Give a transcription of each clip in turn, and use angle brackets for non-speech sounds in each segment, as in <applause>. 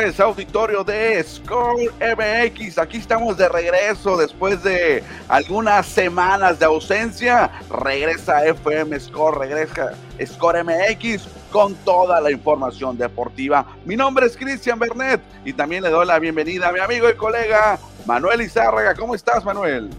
Auditorio de Score MX. Aquí estamos de regreso después de algunas semanas de ausencia. Regresa FM Score, regresa Score MX con toda la información deportiva. Mi nombre es Cristian Bernet y también le doy la bienvenida a mi amigo y colega Manuel Izárraga. ¿Cómo estás, Manuel?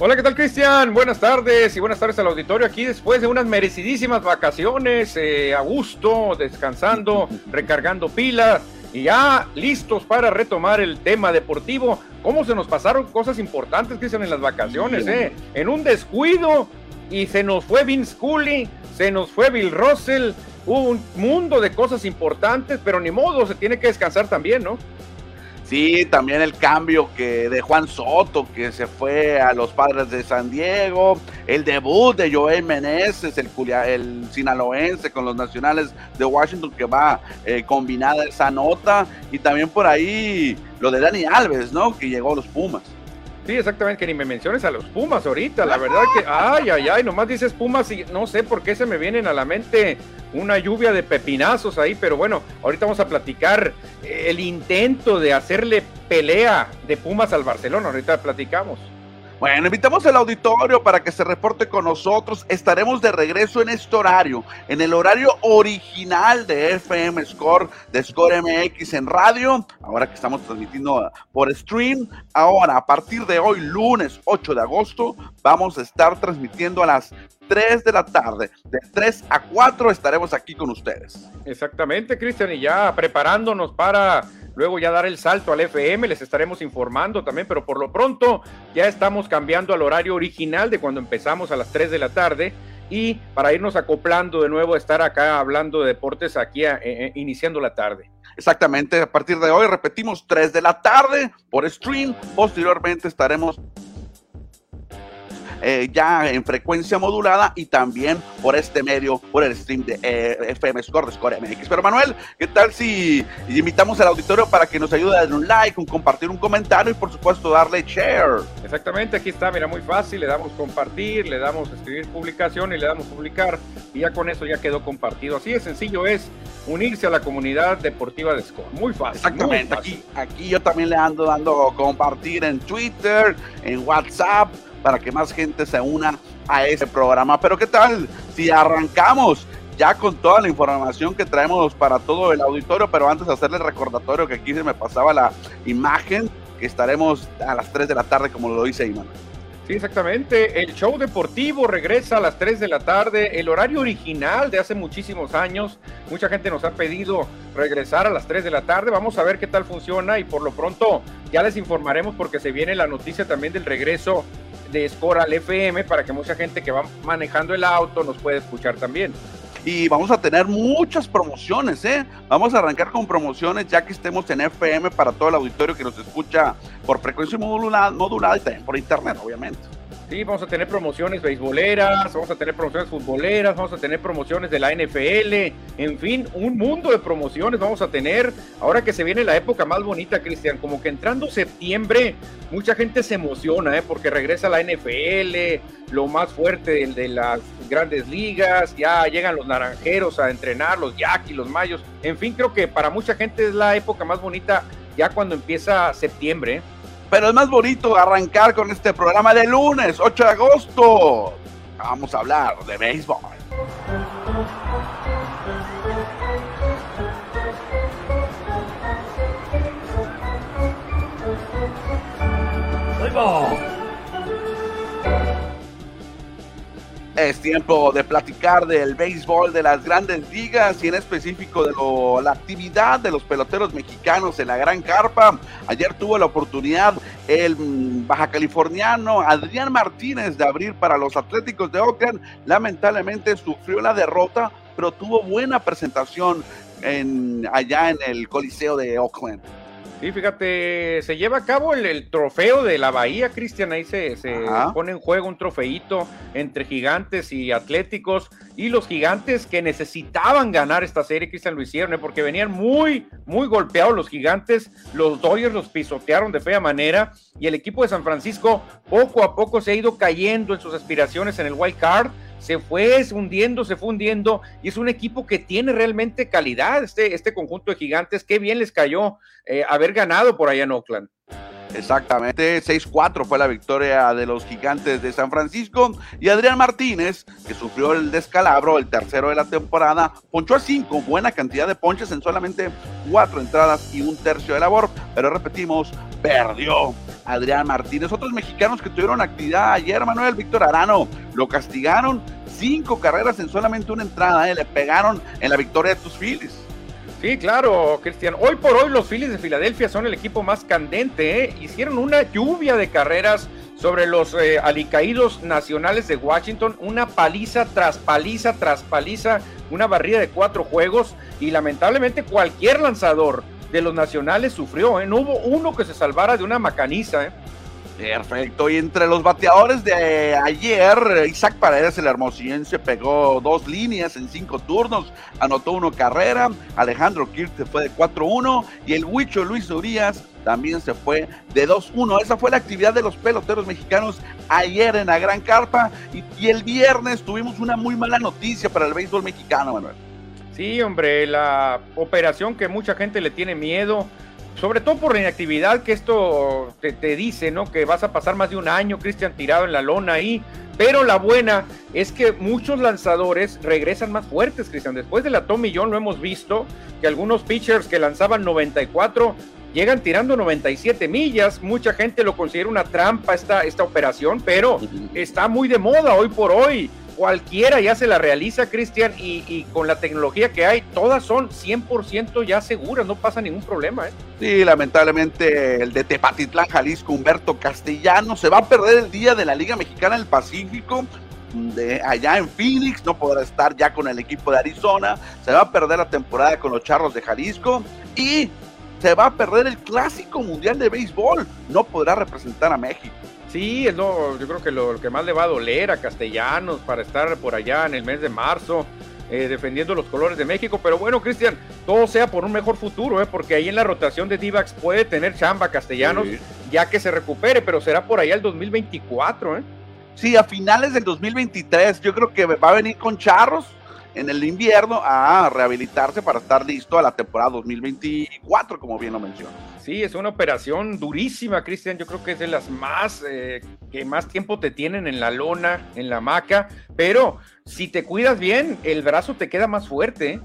Hola, ¿qué tal Cristian? Buenas tardes y buenas tardes al auditorio aquí después de unas merecidísimas vacaciones, eh, a gusto, descansando, <laughs> recargando pilas y ya listos para retomar el tema deportivo. ¿Cómo se nos pasaron cosas importantes, Cristian, en las vacaciones? Eh? En un descuido y se nos fue Vince Cooley, se nos fue Bill Russell, hubo un mundo de cosas importantes, pero ni modo, se tiene que descansar también, ¿no? Sí, también el cambio que de Juan Soto, que se fue a los padres de San Diego, el debut de Joel Meneses, el, el sinaloense con los nacionales de Washington, que va eh, combinada esa nota, y también por ahí lo de Dani Alves, ¿no? Que llegó a los Pumas. Sí, exactamente, que ni me menciones a los Pumas ahorita, la verdad que, ay, ay, ay, nomás dices Pumas y no sé por qué se me vienen a la mente una lluvia de pepinazos ahí, pero bueno, ahorita vamos a platicar el intento de hacerle pelea de Pumas al Barcelona, ahorita platicamos. Bueno, invitamos al auditorio para que se reporte con nosotros. Estaremos de regreso en este horario, en el horario original de FM Score, de Score MX en radio, ahora que estamos transmitiendo por stream. Ahora, a partir de hoy, lunes 8 de agosto, vamos a estar transmitiendo a las 3 de la tarde. De 3 a 4 estaremos aquí con ustedes. Exactamente, Cristian, y ya preparándonos para luego ya dar el salto al FM, les estaremos informando también, pero por lo pronto ya estamos cambiando al horario original de cuando empezamos a las 3 de la tarde y para irnos acoplando de nuevo a estar acá hablando de deportes aquí eh, eh, iniciando la tarde. Exactamente, a partir de hoy repetimos 3 de la tarde por stream, posteriormente estaremos eh, ya en frecuencia modulada y también por este medio, por el stream de eh, FM Score de Score MX. Pero Manuel, ¿qué tal si invitamos al auditorio para que nos ayude a darle un like, un compartir un comentario y por supuesto darle share? Exactamente, aquí está, mira, muy fácil, le damos compartir, le damos escribir publicación y le damos publicar y ya con eso ya quedó compartido. Así de sencillo es unirse a la comunidad deportiva de Score. Muy fácil. Exactamente, Aquí, aquí yo también le ando dando compartir en Twitter, en WhatsApp para que más gente se una a ese programa. Pero ¿qué tal si arrancamos ya con toda la información que traemos para todo el auditorio? Pero antes de hacerle recordatorio que aquí se me pasaba la imagen, que estaremos a las 3 de la tarde como lo dice Iman. Sí, exactamente. El show deportivo regresa a las 3 de la tarde, el horario original de hace muchísimos años. Mucha gente nos ha pedido regresar a las 3 de la tarde. Vamos a ver qué tal funciona y por lo pronto ya les informaremos porque se viene la noticia también del regreso de Score al FM para que mucha gente que va manejando el auto nos pueda escuchar también. Y vamos a tener muchas promociones, ¿eh? Vamos a arrancar con promociones ya que estemos en FM para todo el auditorio que nos escucha por frecuencia modulada, modulada y también por internet, obviamente. Sí, vamos a tener promociones beisboleras, vamos a tener promociones futboleras, vamos a tener promociones de la NFL, en fin, un mundo de promociones vamos a tener. Ahora que se viene la época más bonita, Cristian, como que entrando septiembre, mucha gente se emociona, ¿eh? porque regresa la NFL, lo más fuerte de, las grandes ligas, ya llegan los naranjeros a entrenar, los y los mayos, en fin, creo que para mucha gente es la época más bonita ya cuando empieza septiembre. ¿eh? Pero es más bonito arrancar con este programa de lunes, 8 de agosto. Vamos a hablar de béisbol. Béisbol. Es tiempo de platicar del béisbol de las grandes ligas y en específico de la actividad de los peloteros mexicanos en la Gran Carpa. Ayer tuvo la oportunidad el baja californiano Adrián Martínez de abrir para los Atléticos de Oakland. Lamentablemente sufrió la derrota, pero tuvo buena presentación en, allá en el Coliseo de Oakland. Sí, fíjate, se lleva a cabo el, trofeo de la Bahía, Cristian, ahí se, pone en juego un trofeito entre gigantes y atléticos, y los gigantes que necesitaban ganar esta serie, Cristian, lo hicieron, ¿eh? porque venían muy, muy golpeados los gigantes, los Dodgers los pisotearon de fea manera, y el equipo de San Francisco poco a poco se ha ido cayendo en sus aspiraciones en el wild card, se fue hundiendo, se fue hundiendo, y es un equipo que tiene realmente calidad, este, este conjunto de gigantes, qué bien les cayó eh, haber ganado por allá en Oakland. Exactamente, 6-4 fue la victoria de los gigantes de San Francisco y Adrián Martínez, que sufrió el descalabro, el tercero de la temporada, ponchó a 5, buena cantidad de ponches en solamente 4 entradas y un tercio de labor, pero repetimos, perdió Adrián Martínez. Otros mexicanos que tuvieron actividad ayer, Manuel Víctor Arano, lo castigaron, cinco carreras en solamente una entrada, ¿eh? le pegaron en la victoria de tus Phillies. Sí, claro, Cristian. Hoy por hoy los Phillies de Filadelfia son el equipo más candente. ¿eh? Hicieron una lluvia de carreras sobre los eh, alicaídos nacionales de Washington. Una paliza tras paliza tras paliza. Una barrida de cuatro juegos. Y lamentablemente cualquier lanzador de los nacionales sufrió. ¿eh? No hubo uno que se salvara de una macaniza. Perfecto, y entre los bateadores de ayer, Isaac Paredes, el hermosillense, pegó dos líneas en cinco turnos, anotó uno carrera, Alejandro Kirk se fue de 4-1 y el Huicho Luis Urias también se fue de 2-1. Esa fue la actividad de los peloteros mexicanos ayer en la Gran Carpa y, y el viernes tuvimos una muy mala noticia para el béisbol mexicano, Manuel. Sí, hombre, la operación que mucha gente le tiene miedo sobre todo por la inactividad que esto te, dice, ¿no? Que vas a pasar más de un año, Cristian, tirado en la lona ahí. Pero la buena es que muchos lanzadores regresan más fuertes, Cristian. Después de la Tommy John lo hemos visto, que algunos pitchers que lanzaban 94 llegan tirando 97 millas. Mucha gente lo considera una trampa esta, esta operación, pero está muy de moda hoy por hoy cualquiera ya se la realiza, Cristian, y, con la tecnología que hay, todas son 100% ya seguras, no pasa ningún problema. ¿eh? Sí, lamentablemente el de Tepatitlán, Jalisco, Humberto Castellano, se va a perder el día de la Liga Mexicana del Pacífico. De allá en Phoenix, no podrá estar ya con el equipo de Arizona, se va a perder la temporada con los Charros de Jalisco y se va a perder el Clásico Mundial de Béisbol, no podrá representar a México. Sí, es lo, yo creo que lo, que más le va a doler a Castellanos para estar por allá en el mes de marzo. Eh, defendiendo los colores de México. Pero bueno, Cristian, todo sea por un mejor futuro, ¿eh? porque ahí en la rotación de Divax puede tener chamba Castellanos, ya que se recupere, pero será por allá el 2024. ¿eh? Sí, a finales del 2023, yo creo que va a venir con Charros en el invierno a rehabilitarse para estar listo a la temporada 2024, como bien lo mencionó. Sí, es una operación durísima, Cristian. Yo creo que es de las más eh, que más tiempo te tienen en la lona, en la hamaca. Pero si te cuidas bien, el brazo te queda más fuerte. ¿eh?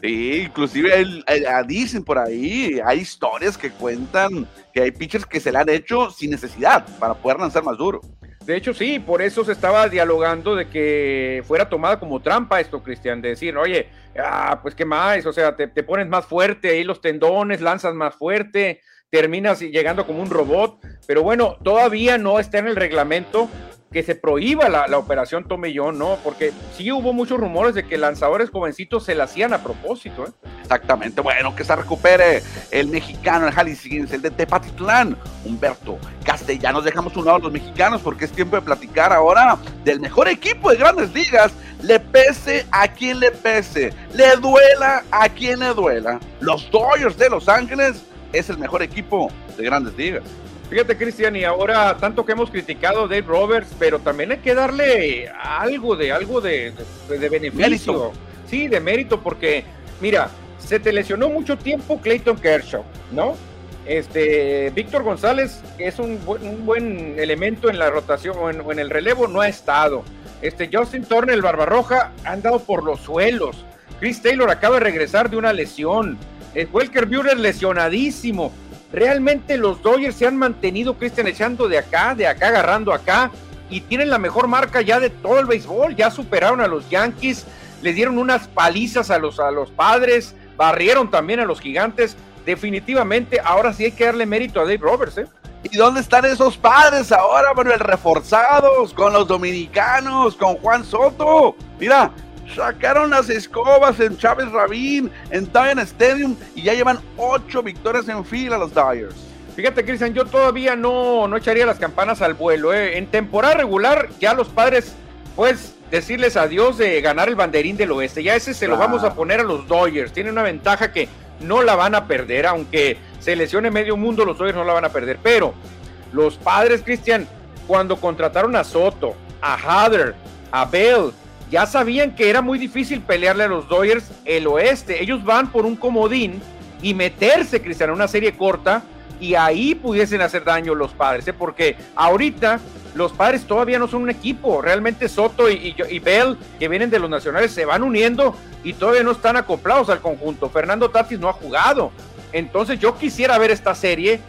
Sí, inclusive ah, dicen por ahí, hay historias que cuentan que hay pitchers que se le han hecho sin necesidad para poder lanzar más duro. De hecho, sí, por eso se estaba dialogando de que fuera tomada como trampa esto, Cristian, de decir, oye, ah, pues qué más, o sea, te, te, pones más fuerte ahí los tendones, lanzas más fuerte, terminas llegando como un robot, pero bueno, todavía no está en el reglamento que se prohíba la, operación Tomellón, ¿no? Porque sí hubo muchos rumores de que lanzadores jovencitos se la hacían a propósito, ¿eh? Exactamente, bueno, que se recupere el mexicano, el jalisciense, el de Tepatitlán, Humberto Castellanos. Dejamos un lado a los mexicanos porque es tiempo de platicar ahora del mejor equipo de grandes ligas. Le pese a quien le pese, le duela a quien le duela. Los Dodgers de Los Ángeles es el mejor equipo de grandes ligas. Fíjate, Cristian, y ahora tanto que hemos criticado a Dave Roberts, pero también hay que darle algo de algo de, de, beneficio. Sí, de mérito, porque, mira, se te lesionó mucho tiempo Clayton Kershaw, ¿no? Este, Víctor González, que es un, un, buen elemento en la rotación o en, el relevo, no ha estado. Este, Justin Turner, el Barbarroja, ha andado por los suelos. Chris Taylor acaba de regresar de una lesión. El Welker Buehler lesionadísimo. Realmente los Dodgers se han mantenido, Cristian, echando de acá, de acá, agarrando acá, y tienen la mejor marca ya de todo el béisbol. Ya superaron a los Yankees, les dieron unas palizas a los, a los padres, barrieron también a los gigantes. Definitivamente, ahora sí hay que darle mérito a Dave Roberts, ¿eh? ¿Y dónde están esos padres ahora, Manuel? Reforzados con los dominicanos, con Juan Soto. Mira, sacaron las escobas en Chávez Rabín, en Titan Stadium y ya llevan ocho victorias en fila los Dyers. Fíjate, Cristian, yo todavía no, no echaría las campanas al vuelo. ¿eh? En temporada regular, ya los padres, pues, decirles adiós de ganar el banderín del oeste. Ya ese se lo vamos a poner a los Dodgers. Tiene una ventaja que no la van a perder, aunque se lesione medio mundo, los Dodgers no la van a perder. Pero los padres, Cristian, cuando contrataron a Soto, a Hader, a Bell, ya sabían que era muy difícil pelearle a los Dodgers el oeste. Ellos van por un comodín y meterse, Cristian, en una serie corta y ahí pudiesen hacer daño los padres, ¿eh? porque ahorita los padres todavía no son un equipo. Realmente Soto y, y, Bell, que vienen de los nacionales, se van uniendo y todavía no están acoplados al conjunto. Fernando Tatis no ha jugado. Entonces yo quisiera ver esta serie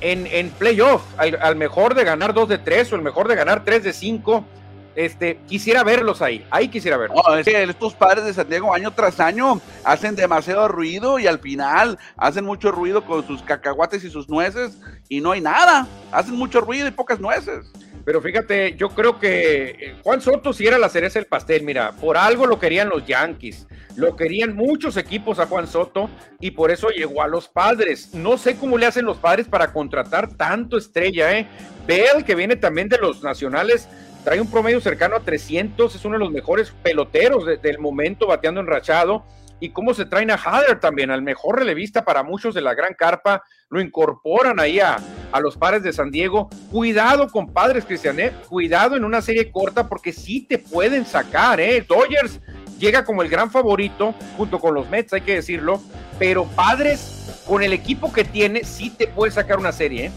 en, en playoff, al, mejor de ganar 2 de 3 o el mejor de ganar 3 de 5. Este, quisiera verlos ahí, ahí quisiera verlos. estos padres de Santiago año tras año hacen demasiado ruido y al final hacen mucho ruido con sus cacahuates y sus nueces y no hay nada, hacen mucho ruido y pocas nueces. Pero fíjate, yo creo que eh, Juan Soto sí era la cereza del pastel. Mira, por algo lo querían los Yankees. Lo querían muchos equipos a Juan Soto y por eso llegó a los padres. No sé cómo le hacen los padres para contratar tanto estrella, ¿eh? Bell, que viene también de los nacionales, trae un promedio cercano a 300, es uno de los mejores peloteros del momento, bateando enrachado y cómo se traen a Hader también, al mejor relevista para muchos de la gran carpa, lo incorporan ahí a, los padres de San Diego. Cuidado, compadres, Cristianet, ¿eh? cuidado en una serie corta porque sí te pueden sacar, ¿eh? Dodgers llega como el gran favorito, junto con los Mets, hay que decirlo, pero padres, con el equipo que tiene, sí te puede sacar una serie, ¿eh?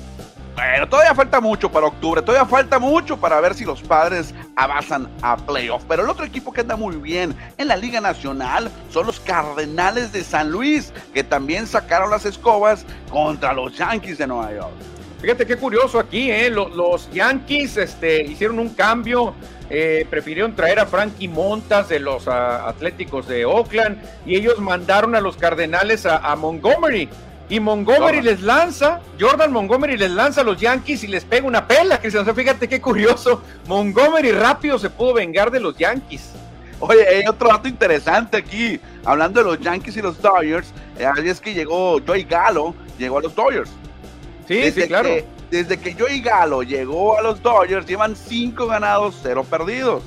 Bueno, todavía falta mucho para octubre, todavía falta mucho para ver si los padres avanzan a playoff. Pero el otro equipo que anda muy bien en la Liga Nacional son los Cardenales de San Luis, que también sacaron las escobas contra los Yankees de Nueva York. Fíjate qué curioso aquí, ¿eh? los, Yankees este, hicieron un cambio, eh, prefirieron traer a Frankie Montas de los ah, Atléticos de Oakland y ellos mandaron a los Cardenales a Montgomery y Montgomery les lanza, Jordan Montgomery les lanza a los Yankees y les pega una pela, Cristian. fíjate qué curioso. Montgomery rápido se pudo vengar de los Yankees. Oye, hay otro dato interesante aquí. Hablando de los Yankees y los Dodgers, eh, es que llegó Joey Gallo, llegó a los Dodgers. Sí, sí, claro. desde que Joey Gallo llegó a los Dodgers, llevan cinco ganados, cero perdidos.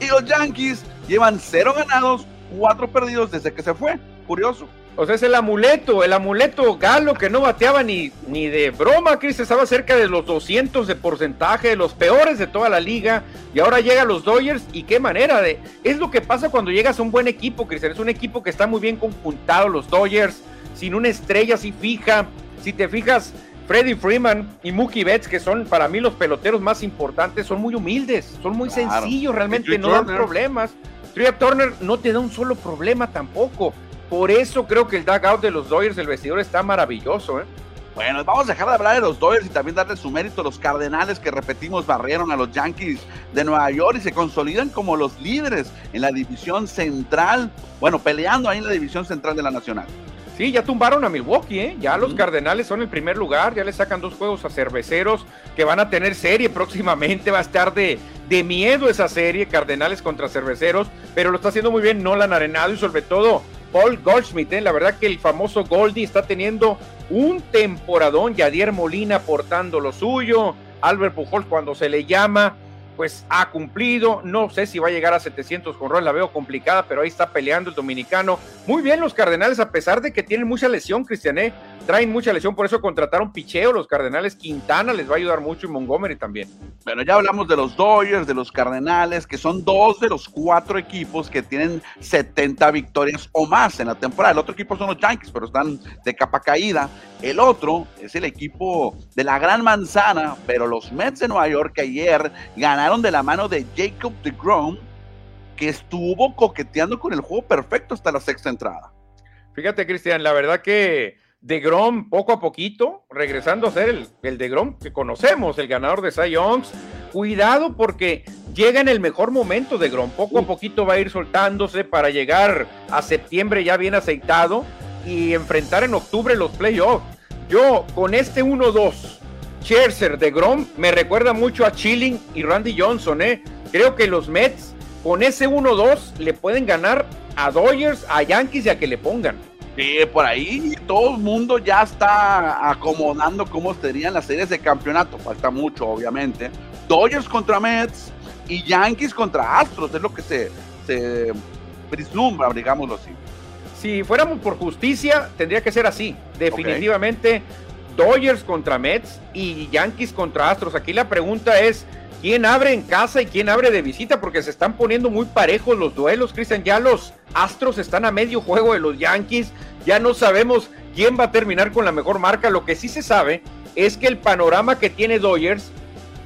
Y los Yankees llevan cero ganados, cuatro perdidos desde que se fue. Curioso. O sea, es el amuleto, el amuleto galo que no bateaba ni, ni de broma, Chris, estaba cerca de los 200 de porcentaje, de los peores de toda la liga, y ahora llega a los Dodgers, y qué manera de... Es lo que pasa cuando llegas a un buen equipo, Chris, es un equipo que está muy bien conjuntado, los Dodgers, sin una estrella así fija, si te fijas, Freddie Freeman y Mookie Betts, que son para mí los peloteros más importantes, son muy humildes, son muy sencillos, realmente no dan problemas. Tria Turner no te da un solo problema tampoco. Por eso creo que el dugout de los Dodgers, el vestidor, está maravilloso. ¿eh? Bueno, vamos a dejar de hablar de los Dodgers y también darle su mérito a los Cardenales que repetimos barrieron a los Yankees de Nueva York y se consolidan como los líderes en la división central. Bueno, peleando ahí en la división central de la Nacional. Sí, ya tumbaron a Milwaukee, ¿eh? Ya los Cardenales son el primer lugar, ya le sacan dos juegos a cerveceros que van a tener serie próximamente, va a estar de, de miedo esa serie, Cardenales contra cerveceros, pero lo está haciendo muy bien Nolan Arenado y sobre todo Paul Goldschmidt. ¿eh? La verdad que el famoso Goldie está teniendo un temporadón. Yadier Molina aportando lo suyo. Albert Pujols cuando se le llama, pues ha cumplido. No sé si va a llegar a 700 con la veo complicada, pero ahí está peleando el dominicano. Muy bien los Cardenales, a pesar de que tienen mucha lesión, Cristiané traen mucha lesión, por eso contrataron picheo los Cardenales. Quintana les va a ayudar mucho y Montgomery también. Bueno, ya hablamos de los Dodgers, de los Cardenales, que son dos de los cuatro equipos que tienen 70 victorias o más en la temporada. El otro equipo son los Yankees, pero están de capa caída. El otro es el equipo de la Gran Manzana, pero los Mets de Nueva York ayer ganaron de la mano de Jacob DeGrom, que estuvo coqueteando con el juego perfecto hasta la sexta entrada. Fíjate, Cristian, la verdad que de Grom poco a poquito, regresando a ser el, el de Grom que conocemos, el ganador de Cy Youngs. Cuidado porque llega en el mejor momento de Grom, poco a poquito va a ir soltándose para llegar a septiembre ya bien aceitado y enfrentar en octubre los playoffs. Yo con este 1-2, Scherzer de Grom me recuerda mucho a Chilling y Randy Johnson, ¿eh? Creo que los Mets con ese 1-2 le pueden ganar a Dodgers, a Yankees y a que le pongan. Sí, por ahí todo el mundo ya está acomodando cómo serían las series de campeonato. Falta mucho, obviamente. Dodgers contra Mets y Yankees contra Astros, es lo que se, se vislumbra, digámoslo así. Si fuéramos por justicia, tendría que ser así. Definitivamente, Dodgers contra Mets y Yankees contra Astros. Aquí la pregunta es, quién abre en casa y quién abre de visita, porque se están poniendo muy parejos los duelos, Cristian. Ya los Astros están a medio juego de los Yankees, ya no sabemos quién va a terminar con la mejor marca. Lo que sí se sabe es que el panorama que tiene Dodgers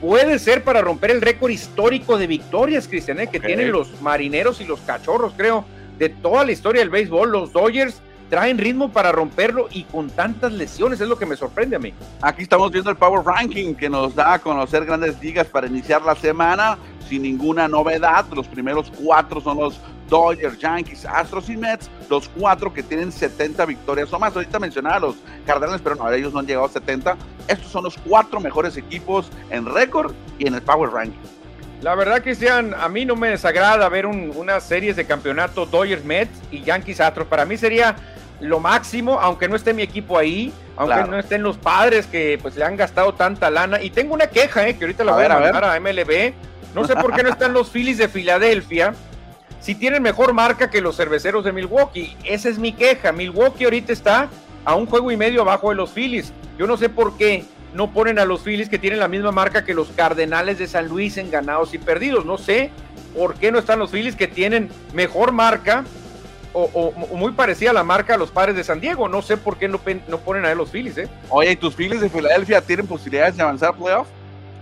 puede ser para romper el récord histórico de victorias, Cristian, ¿eh? que tienen los marineros y los cachorros, creo, de toda la historia del béisbol. Los Dodgers traen ritmo para romperlo y con tantas lesiones, es lo que me sorprende a mí. Aquí estamos viendo el Power Ranking que nos da a conocer grandes ligas para iniciar la semana sin ninguna novedad. Los primeros cuatro son los Dodgers, Yankees, Astros y Mets, los cuatro que tienen 70 victorias o más. Ahorita mencionaba los Cardenales, pero no, ellos no han llegado a 70. Estos son los cuatro mejores equipos en récord y en el Power Ranking. La verdad, Cristian, a mí no me desagrada ver unas series de campeonato Dodgers, Mets y Yankees Astros. Para mí sería lo máximo, aunque no esté mi equipo ahí, aunque no estén los padres que pues le han gastado tanta lana. Y tengo una queja, eh, que ahorita la voy a mandar a, MLB. No sé por qué no están los Phillies de Filadelfia. Si tienen mejor marca que los cerveceros de Milwaukee. Esa es mi queja. Milwaukee ahorita está a un juego y medio abajo de los Phillies. Yo no sé por qué no ponen a los Phillies que tienen la misma marca que los Cardenales de San Luis en ganados y perdidos. No sé por qué no están los Phillies que tienen mejor marca o, muy parecida a la marca a los padres de San Diego. No sé por qué no, no ponen a los Phillies, ¿eh? Oye, ¿y tus Phillies de Filadelfia tienen posibilidades de avanzar a playoff?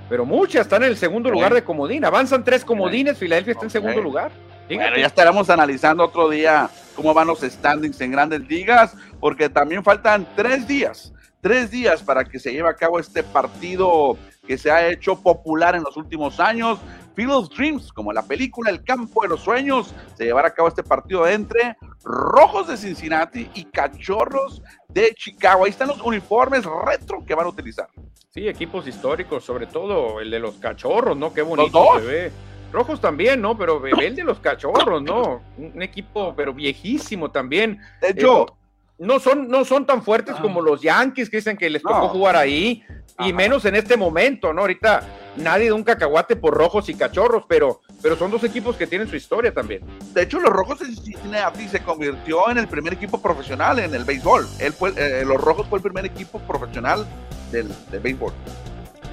Pero muchas están en el segundo lugar de comodín. Avanzan tres comodines, Filadelfia está en segundo lugar. Bueno, ya estaremos analizando otro día cómo van los standings en grandes ligas, porque también faltan tres días, tres días para que se lleve a cabo este partido que se ha hecho popular en los últimos años. Field of Dreams, como la película El Campo de los Sueños, se llevará a cabo este partido entre Rojos de Cincinnati y Cachorros de Chicago. Ahí están los uniformes retro que van a utilizar. Sí, equipos históricos, sobre todo el de los Cachorros, ¿no? Qué bonito se ve. Rojos también, ¿no? Pero el de los Cachorros, ¿no? Un equipo, pero viejísimo también. De hecho, eh, no son, no son tan fuertes ah. como los Yankees que dicen que les tocó jugar ahí, y menos en este momento, ¿no? Ahorita nadie da un cacahuate por rojos y cachorros, pero, pero son dos equipos que tienen su historia también. De hecho, los rojos de Cincinnati se convirtió en el primer equipo profesional en el béisbol. Él fue, eh, los rojos fue el primer equipo profesional del, béisbol.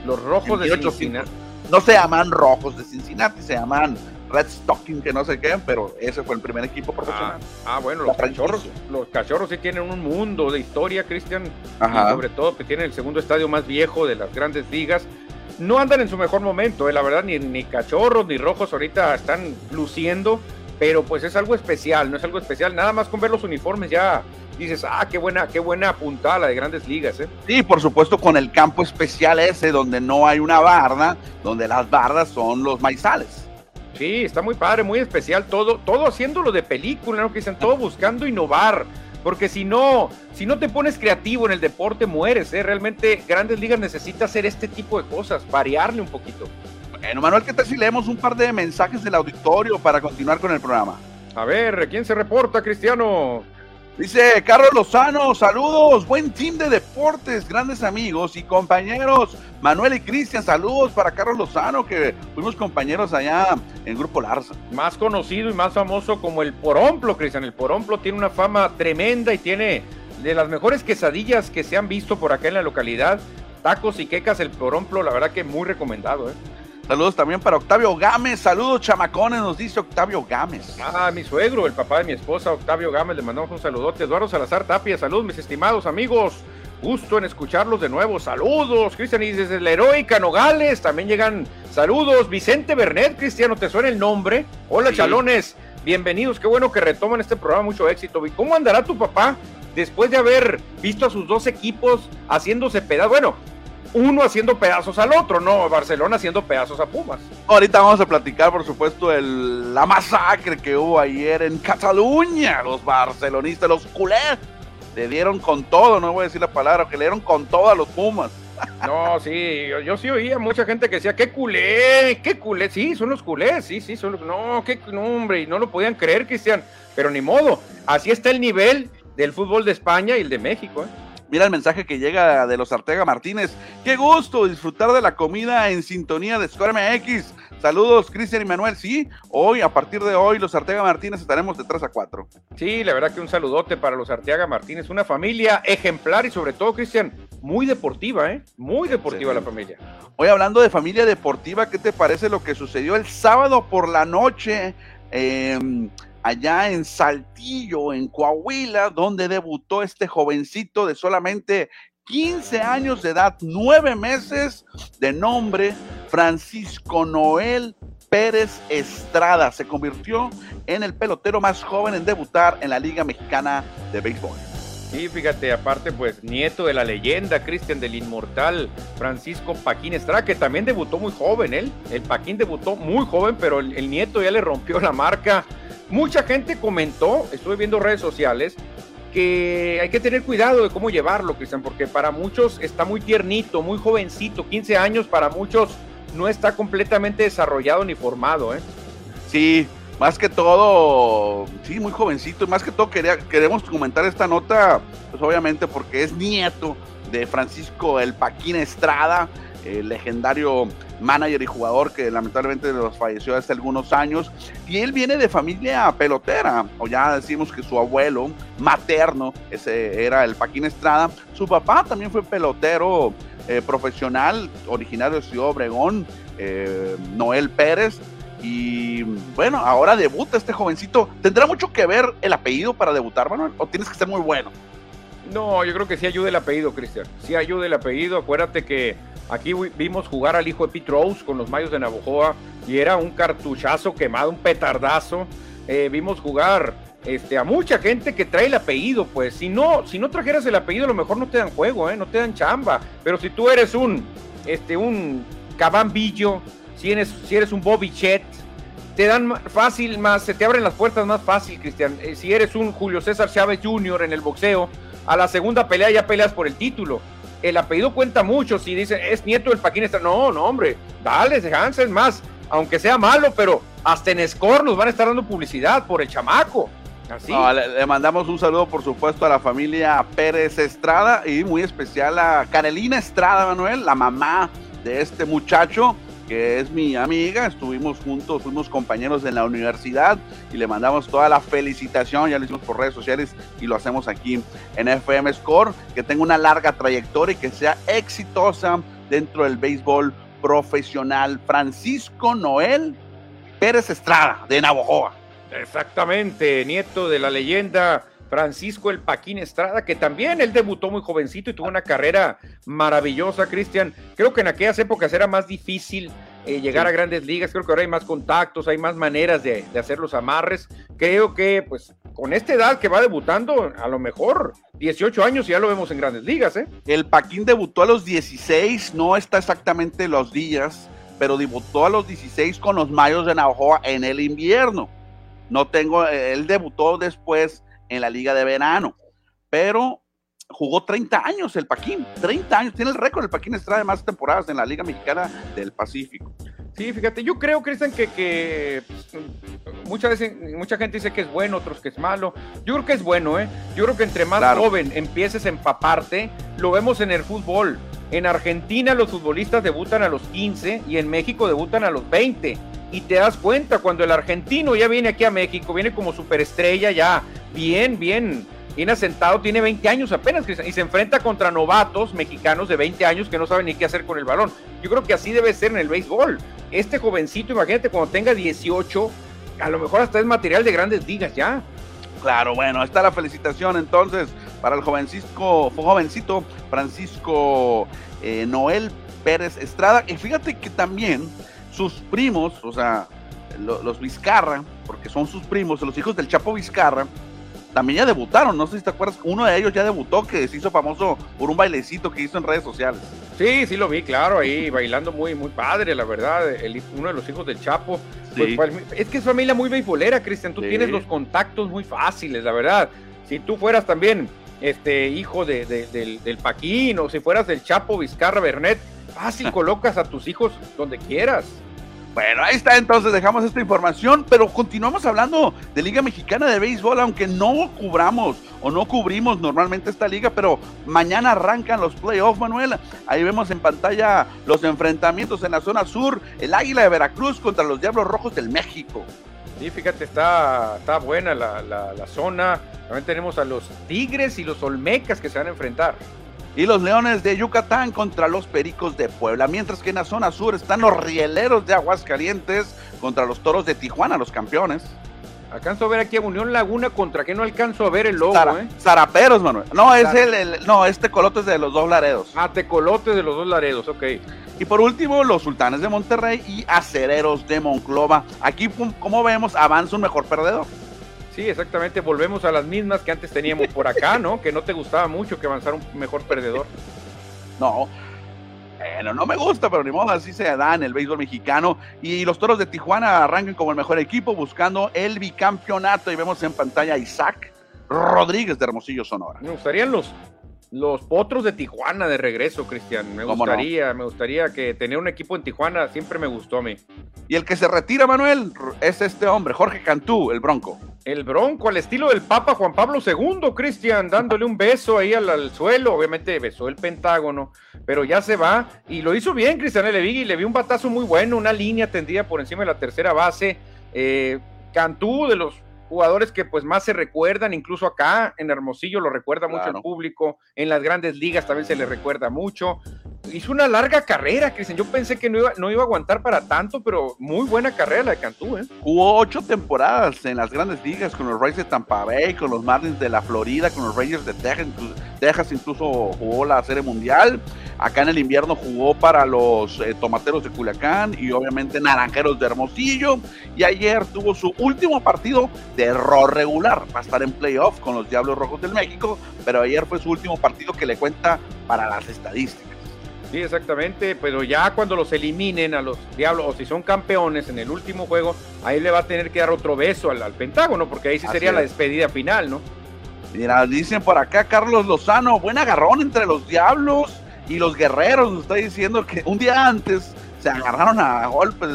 Los rojos de Cincinnati. No se llaman rojos de Cincinnati, se llaman Red Stocking, que no sé qué, pero ese fue el primer equipo profesional. Ah, ah bueno, los cachorros, los cachorros sí tienen un mundo de historia, Cristian, sobre todo que tienen el segundo estadio más viejo de las grandes ligas. No andan en su mejor momento, eh, la verdad, ni, ni cachorros ni rojos ahorita están luciendo, pero pues es algo especial, no es algo especial, nada más con ver los uniformes ya dices, ah, qué buena, qué buena puntada la de grandes ligas, ¿eh? Sí, por supuesto, con el campo especial ese, donde no hay una barda, donde las bardas son los maizales. Sí, está muy padre, muy especial todo, todo haciéndolo de película, ¿no? Que dicen, todo buscando innovar. Porque si no, si no te pones creativo en el deporte, mueres, ¿eh? Realmente Grandes Ligas necesita hacer este tipo de cosas, variarle un poquito. Bueno, Manuel, ¿qué tal si leemos un par de mensajes del auditorio para continuar con el programa? A ver, ¿quién se reporta, Cristiano? Dice Carlos Lozano, saludos, buen team de deportes, grandes amigos y compañeros. Manuel y Cristian, saludos para Carlos Lozano, que fuimos compañeros allá en Grupo Larza. Más conocido y más famoso como el Poromplo, Cristian. El Poromplo tiene una fama tremenda y tiene de las mejores quesadillas que se han visto por acá en la localidad. Tacos y quecas, el Poromplo, la verdad que muy recomendado, ¿eh? Saludos también para Octavio Gámez. Saludos, chamacones, nos dice Octavio Gámez. Ah, mi suegro, el papá de mi esposa, Octavio Gámez, le mandamos un saludote. Eduardo Salazar Tapia, saludos, mis estimados amigos. Gusto en escucharlos de nuevo. Saludos, Cristian, y desde la heroica Nogales también llegan saludos. Vicente Bernet, Cristiano, ¿te suena el nombre? Hola, chalones, bienvenidos. Qué bueno que retoman este programa, mucho éxito. ¿Y cómo andará tu papá después de haber visto a sus dos equipos haciéndose pedazos? Bueno, uno haciendo pedazos al otro, ¿no? Barcelona haciendo pedazos a Pumas. Ahorita vamos a platicar, por supuesto, el, la masacre que hubo ayer en Cataluña. Los barcelonistas, los culés, le dieron con todo, no voy a decir la palabra, que le dieron con todo a los Pumas. <laughs> No, sí, yo, sí oía mucha gente que decía, qué culé, qué culé, sí, son los culés, sí, sí, son los, no, qué nombre, y no lo podían creer, Cristian, pero ni modo, así está el nivel del fútbol de España y el de México, ¿eh? Mira el mensaje que llega de los Arteaga Martínez. Qué gusto disfrutar de la comida en sintonía de Score MX. Saludos, Cristian y Manuel. Sí, hoy, a partir de hoy, los Arteaga Martínez estaremos de 3 a 4. Sí, la verdad que un saludote para los Arteaga Martínez. Una familia ejemplar y sobre todo, Cristian, muy deportiva, ¿eh? Muy deportiva la familia. Hoy hablando de familia deportiva, ¿qué te parece lo que sucedió el sábado por la noche? Em, allá en Saltillo, en Coahuila, donde debutó este jovencito de solamente 15 años de edad, 9 meses de nombre, Francisco Noel Pérez Estrada. Se convirtió en el pelotero más joven en debutar en la Liga Mexicana de Béisbol. Sí, fíjate, aparte, pues nieto de la leyenda, Cristian del Inmortal, Francisco Paquín Estrada, que también debutó muy joven, él. El Paquín debutó muy joven, pero el nieto ya le rompió la marca. Mucha gente comentó, estuve viendo redes sociales, que hay que tener cuidado de cómo llevarlo, Cristian, porque para muchos está muy tiernito, muy jovencito, 15 años, para muchos no está completamente desarrollado ni formado, ¿eh? Sí, más que todo, sí, muy jovencito, y más que todo quería, queremos comentar esta nota, pues obviamente porque es nieto de Francisco El Paquín Estrada, el legendario manager y jugador que lamentablemente nos falleció hace algunos años. Y él viene de familia pelotera, o ya decimos que su abuelo materno ese era el Paquín Estrada. Su papá también fue pelotero eh, profesional, originario de Ciudad Obregón, eh, Noel Pérez. Y bueno, ahora debuta este jovencito. ¿Tendrá mucho que ver el apellido para debutar, Manuel? ¿O tienes que ser muy bueno? No, yo creo que sí ayuda el apellido, Cristian. Sí ayuda el apellido. Acuérdate que aquí vimos jugar al hijo de Pete Rose con los Mayos de Navojoa y era un cartuchazo quemado, un petardazo. Eh, vimos jugar este, a mucha gente que trae el apellido, pues. Si no, si no trajeras el apellido, a lo mejor no te dan juego, ¿eh? No te dan chamba. Pero si tú eres un, este, un cabambillo, si eres, si eres un Bobby Chet, te dan fácil más, se te abren las puertas más fácil, Cristian. Eh, si eres un Julio César Chávez Jr. en el boxeo, a la segunda pelea ya peleas por el título. El apellido cuenta mucho. Si dicen es nieto del Paquín, no, no, hombre, dale, Hansen más, aunque sea malo, pero hasta en Score nos van a estar dando publicidad por el chamaco. Así. le, mandamos un saludo, por supuesto, a la familia Pérez Estrada y muy especial a Carolina Estrada, Manuel, la mamá de este muchacho que es mi amiga, estuvimos juntos, fuimos compañeros en la universidad y le mandamos toda la felicitación, ya lo hicimos por redes sociales y lo hacemos aquí en FM Score, que tenga una larga trayectoria y que sea exitosa dentro del béisbol profesional. Francisco Noel Pérez Estrada, de Navojoa. Exactamente, nieto de la leyenda Francisco El Paquín Estrada, que también él debutó muy jovencito y tuvo una carrera maravillosa, Cristian. Creo que en aquellas épocas era más difícil eh, llegar a grandes ligas, creo que ahora hay más contactos, hay más maneras de, hacer los amarres. Creo que, pues, con esta edad que va debutando, a lo mejor 18 años ya lo vemos en grandes ligas, ¿eh? El Paquín debutó a los 16, no está exactamente los días, pero debutó a los 16 con los Mayos de Navajoa en el invierno. No tengo, él debutó después en la liga de verano. Pero jugó 30 años el Paquín, 30 años, tiene el récord el Paquín Estrada de más temporadas en la Liga Mexicana del Pacífico. Sí, fíjate, yo creo, Cristian, que, que muchas veces, mucha gente dice que es bueno, otros que es malo. Yo creo que es bueno, ¿eh? Yo creo que entre más joven empieces a empaparte, lo vemos en el fútbol. En Argentina los futbolistas debutan a los 15 y en México debutan a los 20 y te das cuenta cuando el argentino ya viene aquí a México, viene como superestrella ya, bien, bien, bien asentado, tiene 20 años apenas y se enfrenta contra novatos mexicanos de 20 años que no saben ni qué hacer con el balón. Yo creo que así debe ser en el béisbol. Este jovencito, imagínate cuando tenga 18, a lo mejor hasta es material de grandes ligas ya. Claro, bueno, está la felicitación entonces para el jovencito, jovencito Francisco eh, Noel Pérez Estrada. Y fíjate que también sus primos, o sea, los Vizcarra, porque son sus primos, los hijos del Chapo Vizcarra, también ya debutaron. No sé si te acuerdas, uno de ellos ya debutó, que se hizo famoso por un bailecito que hizo en redes sociales. Sí, sí lo vi, claro, ahí bailando muy, muy padre, la verdad. El, uno de los hijos del Chapo. Pues, pues, es que es familia muy beisbolera, Cristian. Tú tienes los contactos muy fáciles, la verdad. Si tú fueras también este hijo de, del, del Paquín o si fueras del Chapo Vizcarra Bernet, fácil <laughs> colocas a tus hijos donde quieras. Bueno, ahí está entonces, dejamos esta información, pero continuamos hablando de Liga Mexicana de Béisbol, aunque no cubramos o no cubrimos normalmente esta liga, pero mañana arrancan los playoffs, Manuel. Ahí vemos en pantalla los enfrentamientos en la zona sur, el Águila de Veracruz contra los Diablos Rojos del México. Sí, fíjate, está, está buena la, la zona. También tenemos a los Tigres y los Olmecas que se van a enfrentar y los Leones de Yucatán contra los Pericos de Puebla, mientras que en la zona sur están los Rieleros de Aguascalientes contra los Toros de Tijuana, los campeones. Alcanzo a ver aquí a Unión Laguna contra que no alcanzo a ver el logo, ¿eh? Zaraperos, Manuel. No, es el, no, este colote es de los dos Laredos. Ah, Tecolotes de los dos Laredos, ok. Y por último, los Sultanes de Monterrey y Acereros de Monclova. Aquí, como vemos, avanza un mejor perdedor. Sí, exactamente, volvemos a las mismas que antes teníamos por acá, ¿no? Que no te gustaba mucho que avanzara un mejor perdedor. <laughs> No, bueno, no me gusta, pero ni modo, así se da en el béisbol mexicano. Y los toros de Tijuana arrancan como el mejor equipo buscando el bicampeonato. Y vemos en pantalla a Isaac Rodríguez de Hermosillo, Sonora. Me gustarían los los potros de Tijuana de regreso, Cristian. Me gustaría, me gustaría que tener un equipo en Tijuana siempre me gustó a mí. Y el que se retira, Manuel, es este hombre, Jorge Cantú, el Bronco. El Bronco, al estilo del Papa Juan Pablo II, Cristian, dándole un beso ahí al, suelo. Obviamente besó el Pentágono, pero ya se va. Y lo hizo bien, Cristian y Le vi un batazo muy bueno, una línea tendida por encima de la tercera base. Eh, Cantú, de los jugadores que pues más se recuerdan, incluso acá en Hermosillo lo recuerda mucho el público, en las grandes ligas también se le recuerda mucho. Hizo una larga carrera, Cristian. Yo pensé que no iba, no iba a aguantar para tanto, pero muy buena carrera la de Cantú. ¿eh? Jugó ocho temporadas en las grandes ligas con los Rays de Tampa Bay, con los Marlins de la Florida, con los Rangers de Texas. Texas incluso jugó la Serie Mundial. Acá en el invierno jugó para los eh, Tomateros de Culiacán y obviamente Naranjeros de Hermosillo. Y ayer tuvo su último partido de error regular. Va a estar en playoff con los Diablos Rojos del México, pero ayer fue su último partido que le cuenta para las estadísticas. Sí, exactamente, pero ya cuando los eliminen a los Diablos, o si son campeones en el último juego, ahí le va a tener que dar otro beso al, Pentágono, porque ahí sí sería la despedida final, ¿no? Mira, dicen por acá Carlos Lozano, buen agarrón entre los Diablos y los Guerreros. Nos está diciendo que un día antes se agarraron a golpes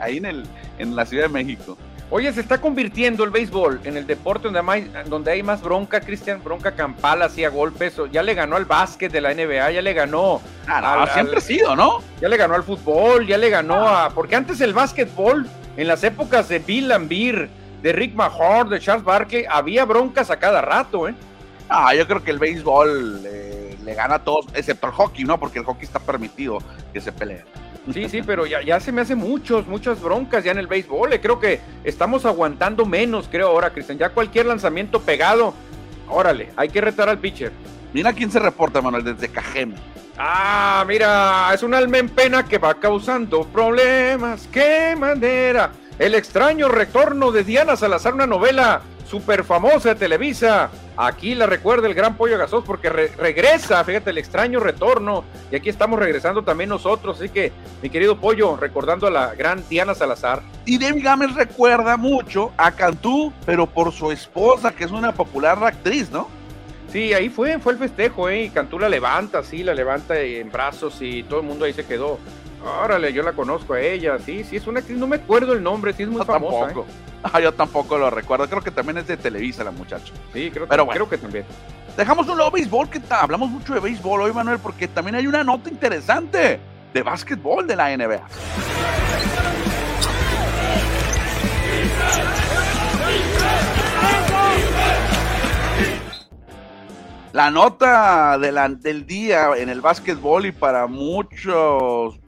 ahí en, el, en la Ciudad de México. Oye, se está convirtiendo el béisbol en el deporte donde hay, donde hay más bronca, Cristian, bronca campal, hacía golpes, ya le ganó al básquet de la NBA, ya le ganó. Ah, siempre ha sido, ¿no? Ya le ganó al fútbol, ya le ganó a. Porque antes el básquetbol, en las épocas de Bill Lambir, de Rick Mahorn, de Charles Barkley, había broncas a cada rato, ¿eh? Ah, yo creo que el béisbol eh, le gana a todos, excepto el hockey, ¿no? Porque el hockey está permitido que se peleen. Sí, sí, pero ya, ya se me hace muchos, muchas broncas ya en el béisbol. Eh, creo que estamos aguantando menos, creo ahora, Cristian. Ya cualquier lanzamiento pegado, órale, hay que retar al pitcher. Mira quién se reporta, Manuel, desde Cajeme. Ah, mira, es un alma en pena que va causando problemas. ¡Qué manera! El extraño retorno de Diana Salazar, una novela súper famosa de Televisa. Aquí la recuerda el gran Pollo Gasos porque regresa, fíjate, el extraño retorno. Y aquí estamos regresando también nosotros. Así que, mi querido Pollo, recordando a la gran Diana Salazar. Y Demi Gámez recuerda mucho a Cantú, pero por su esposa, que es una popular actriz, ¿no? Sí, ahí fue, fue el festejo, ¿eh? Y Cantú la levanta, sí, la levanta en brazos y todo el mundo ahí se quedó. Órale, yo la conozco a ella, sí, sí, es una actriz, no me acuerdo el nombre, sí es muy famosa. Tampoco. ¿eh? <laughs> Ah, yo tampoco lo recuerdo, creo que también es de Televisa la muchacha. Sí, creo, Pero creo que también. Dejamos un nuevo béisbol, que hablamos mucho de béisbol hoy, Manuel, porque también hay una nota interesante de básquetbol de la NBA. La nota del día en el básquetbol y para muchos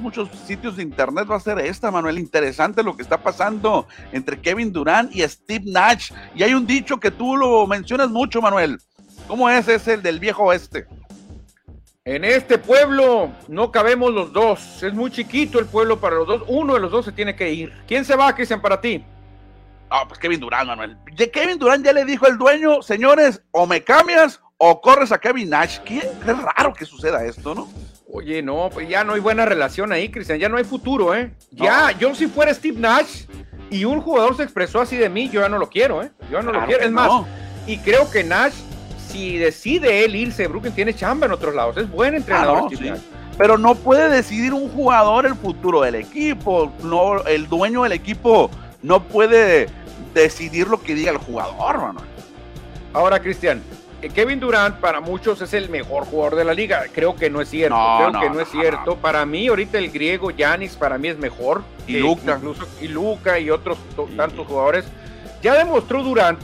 muchos sitios de internet va a ser esta, Manuel. Interesante lo que está pasando entre Kevin Durant y Steve Nash. Y hay un dicho que tú lo mencionas mucho, Manuel. ¿Cómo es? Es el del viejo oeste. En este pueblo no cabemos los dos. Es muy chiquito el pueblo para los dos. Uno de los dos se tiene que ir. ¿Quién se va, Cristian, para ti? Ah, pues Kevin Durant, Manuel. De Kevin Durant ya le dijo el dueño, señores, o me cambias o corres a Kevin Nash. Es raro que suceda esto, ¿no? Oye, no, pues ya no hay buena relación ahí, Cristian, ya no hay futuro, ¿eh? Ya, yo si fuera Steve Nash y un jugador se expresó así de mí, yo ya no lo quiero, ¿eh? Yo ya no lo quiero. Es más, y creo que Nash, si decide él irse, Brooklyn tiene chamba en otros lados, es buen entrenador. Ah, pero no puede decidir un jugador el futuro del equipo. No, el dueño del equipo no puede decidir lo que diga el jugador, mano. Ahora, Cristian, Kevin Durant para muchos es el mejor jugador de la liga. Creo que no es cierto. Creo que no, es cierto. Para mí, ahorita el griego Yanis para mí es mejor. Y Luca. Incluso, y Luca y otros tantos jugadores. Ya demostró Durant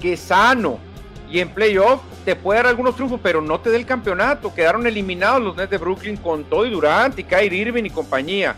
que sano y en playoff te puede dar algunos triunfos, pero no te dé el campeonato. Quedaron eliminados los Nets de Brooklyn con todo y Durant y Kyrie Irving y compañía.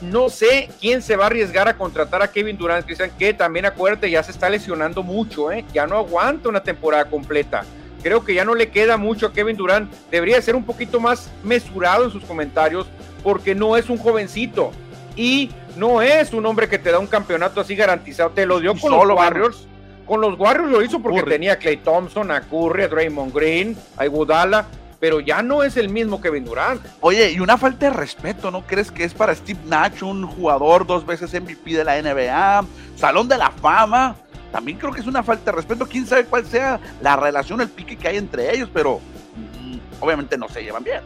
No sé quién se va a arriesgar a contratar a Kevin Durant, Cristian, que también acuérdate, ya se está lesionando mucho, ¿eh? ya no aguanta una temporada completa. Creo que ya no le queda mucho a Kevin Durant. Debería ser un poquito más mesurado en sus comentarios porque no es un jovencito y no es un hombre que te da un campeonato así garantizado. Te lo dio con los Warriors. Con los Warriors lo hizo porque tenía a Clay Thompson, a Curry, a Draymond Green, a Iguodala pero ya no es el mismo Kevin Durant. Oye, y una falta de respeto, ¿no crees que es para Steve Nash, un jugador dos veces MVP de la NBA, Salón de la Fama? También creo que es una falta de respeto. Quién sabe cuál sea la relación, el pique que hay entre ellos, pero mm, obviamente no se llevan bien.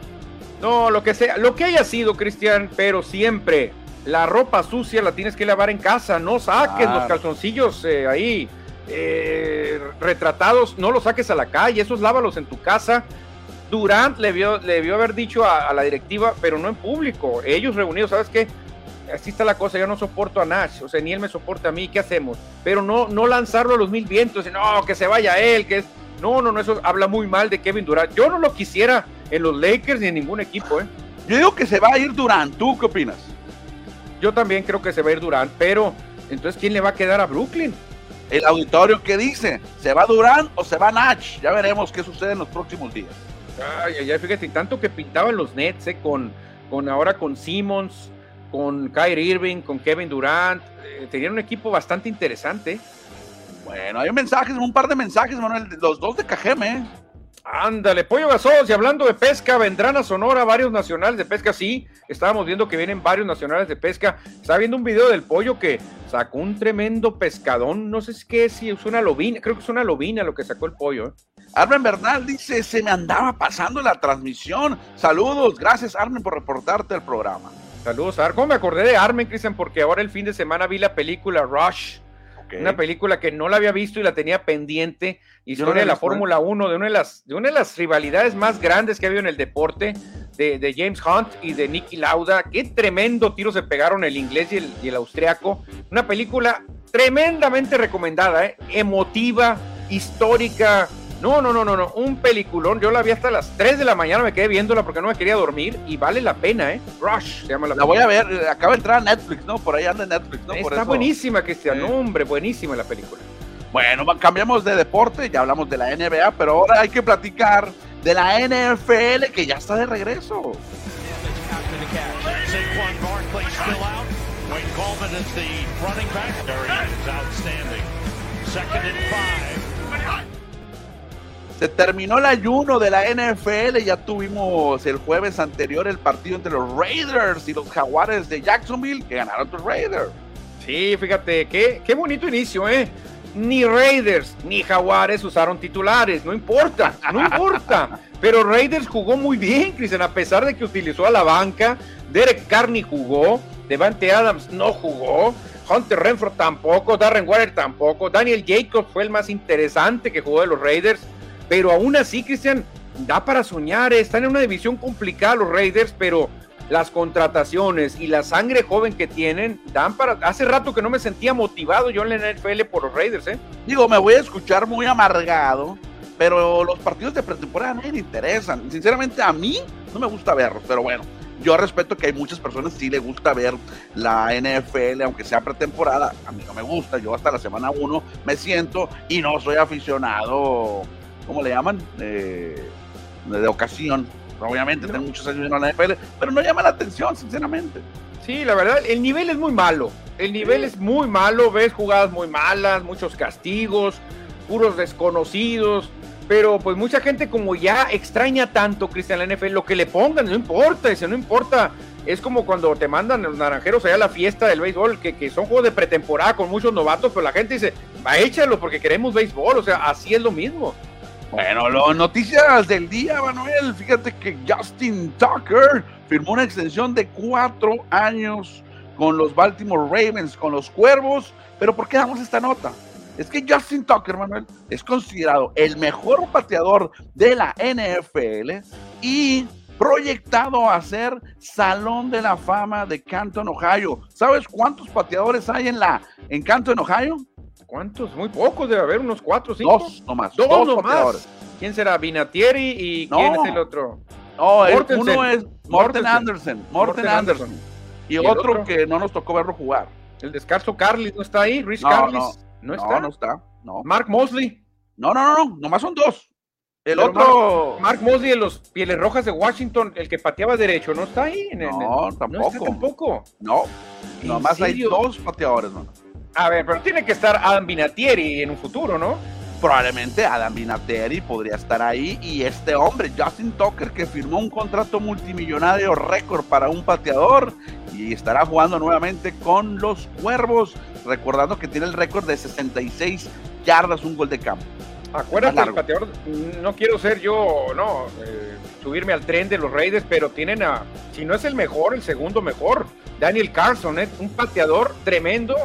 No, lo que sea, lo que haya sido, Cristian, pero siempre la ropa sucia la tienes que lavar en casa. No saques los calzoncillos eh, ahí eh, retratados, no los saques a la calle, esos lávalos en tu casa. Durant le vio, le vio haber dicho a, a, la directiva, pero no en público. Ellos reunidos, ¿sabes qué? Así está la cosa, yo no soporto a Nash, o sea, ni él me soporta a mí, ¿qué hacemos? Pero no, no lanzarlo a los mil vientos, no, que se vaya él, que es... No, no, no, eso habla muy mal de Kevin Durant. Yo no lo quisiera en los Lakers ni en ningún equipo, ¿eh? Yo digo que se va a ir Durant, ¿tú qué opinas? Yo también creo que se va a ir Durant, pero entonces ¿quién le va a quedar a Brooklyn? El auditorio que dice, ¿se va Durant o se va Nash? Ya veremos qué sucede en los próximos días. Ay, ay, ay, fíjate, tanto que pintaban los Nets, ¿eh? con, con ahora con Simmons, con Kyrie Irving, con Kevin Durant. Eh, tenían un equipo bastante interesante. Bueno, hay mensajes, un par de mensajes, Manuel, los dos de Cajeme. Ándale, Pollo Gasos, y hablando de pesca, vendrán a Sonora varios nacionales de pesca, sí, estábamos viendo que vienen varios nacionales de pesca, estaba viendo un video del pollo que sacó un tremendo pescadón, no sé si es, si es una lobina, creo que es una lobina lo que sacó el pollo. ¿eh? Armen Bernal dice, se me andaba pasando la transmisión, saludos, gracias Armen por reportarte al programa. Saludos, Ar. ¿Cómo me acordé de Armen, Cristian? Porque ahora el fin de semana vi la película Rush. Una película que no la había visto y la tenía pendiente. Historia de la Fórmula 1, de una de, las, de una de las rivalidades más grandes que ha habido en el deporte, de, James Hunt y de Nicky Lauda. Qué tremendo tiro se pegaron el inglés y el, y el austriaco. Una película tremendamente recomendada, ¿eh? emotiva, histórica, no, no, no, no, no, un peliculón. Yo la vi hasta las 3 de la mañana, me quedé viéndola porque no me quería dormir y vale la pena, ¿eh? Rush se llama la La voy a ver, acaba de entrar a Netflix, ¿no? Por ahí anda Netflix, ¿no? Está buenísima, Cristian. hombre, buenísima la película. Bueno, cambiamos de deporte, ya hablamos de la NBA, pero ahora hay que platicar de la NFL que ya está de regreso. Second and five. Se terminó el ayuno de la NFL. Ya tuvimos el jueves anterior el partido entre los Raiders y los Jaguares de Jacksonville que ganaron los Raiders. Sí, fíjate, qué, qué bonito inicio, ¿eh? Ni Raiders ni Jaguares usaron titulares, no importa, no importa. <laughs> Pero Raiders jugó muy bien, Cristian, a pesar de que utilizó a la banca. Derek Carney jugó, Devante Adams no jugó, Hunter Renfro tampoco, Darren Waller tampoco, Daniel Jacobs fue el más interesante que jugó de los Raiders. Pero aún así, Cristian, da para soñar. ¿eh? Están en una división complicada los Raiders, pero las contrataciones y la sangre joven que tienen dan para. Hace rato que no me sentía motivado yo en la NFL por los Raiders, ¿eh? Digo, me voy a escuchar muy amargado, pero los partidos de pretemporada a nadie interesan. Sinceramente, a mí no me gusta verlos, pero bueno. Yo respeto que hay muchas personas sí le gusta ver la NFL, aunque sea pretemporada. A mí no me gusta. Yo hasta la semana 1 me siento y no soy aficionado ¿cómo le llaman? de ocasión. Obviamente tengo muchos años en la NFL, pero no llama la atención, sinceramente. Sí, la verdad, el nivel es muy malo. El nivel es muy malo, ves jugadas muy malas, muchos castigos, puros desconocidos. Pero pues mucha gente como ya extraña tanto, Cristian, la NFL, lo que le pongan, no importa, ese no importa. Es como cuando te mandan los naranjeros allá a la fiesta del béisbol, que, que son juegos de pretemporada con muchos novatos, pero la gente dice, va, échalo porque queremos béisbol, o sea, así es lo mismo. Bueno, las noticias del día, Manuel. Fíjate que Justin Tucker firmó una extensión de cuatro años con los Baltimore Ravens, con los Cuervos. Pero ¿por qué damos esta nota? Es que Justin Tucker, Manuel, es considerado el mejor pateador de la NFL y proyectado a ser Salón de la Fama de Canton, Ohio. ¿Sabes cuántos pateadores hay en la en Canton, Ohio? ¿Cuántos? Muy pocos, debe haber unos cuatro, cinco. Dos nomás. Dos, dos nomás. ¿Quién será? ¿Vinatieri y quién es el otro? No, el uno es Morten Anderson. Morten, Anderson. Y, otro que no nos tocó verlo jugar. El descanso Carlis no está ahí, Rich Carlis. No, está. No, está. No. Mark Mosley. No, no, no, no, nomás son dos. El otro. Mark, Mosley de los Pieles Rojas de Washington, el que pateaba derecho, ¿no está ahí? no, tampoco. No está tampoco. No, nomás hay dos pateadores, ¿no? A ver, pero tiene que estar Adam Vinatieri en un futuro, ¿no? Probablemente Adam Vinatieri podría estar ahí y este hombre, Justin Tucker, que firmó un contrato multimillonario récord para un pateador y estará jugando nuevamente con los Cuervos, recordando que tiene el récord de 66 yardas, un gol de campo. Acuérdate, el pateador, no quiero ser yo, no, eh, subirme al tren de los Raiders, pero tienen a, si no es el mejor, el segundo mejor, Daniel Carson, es un pateador tremendo.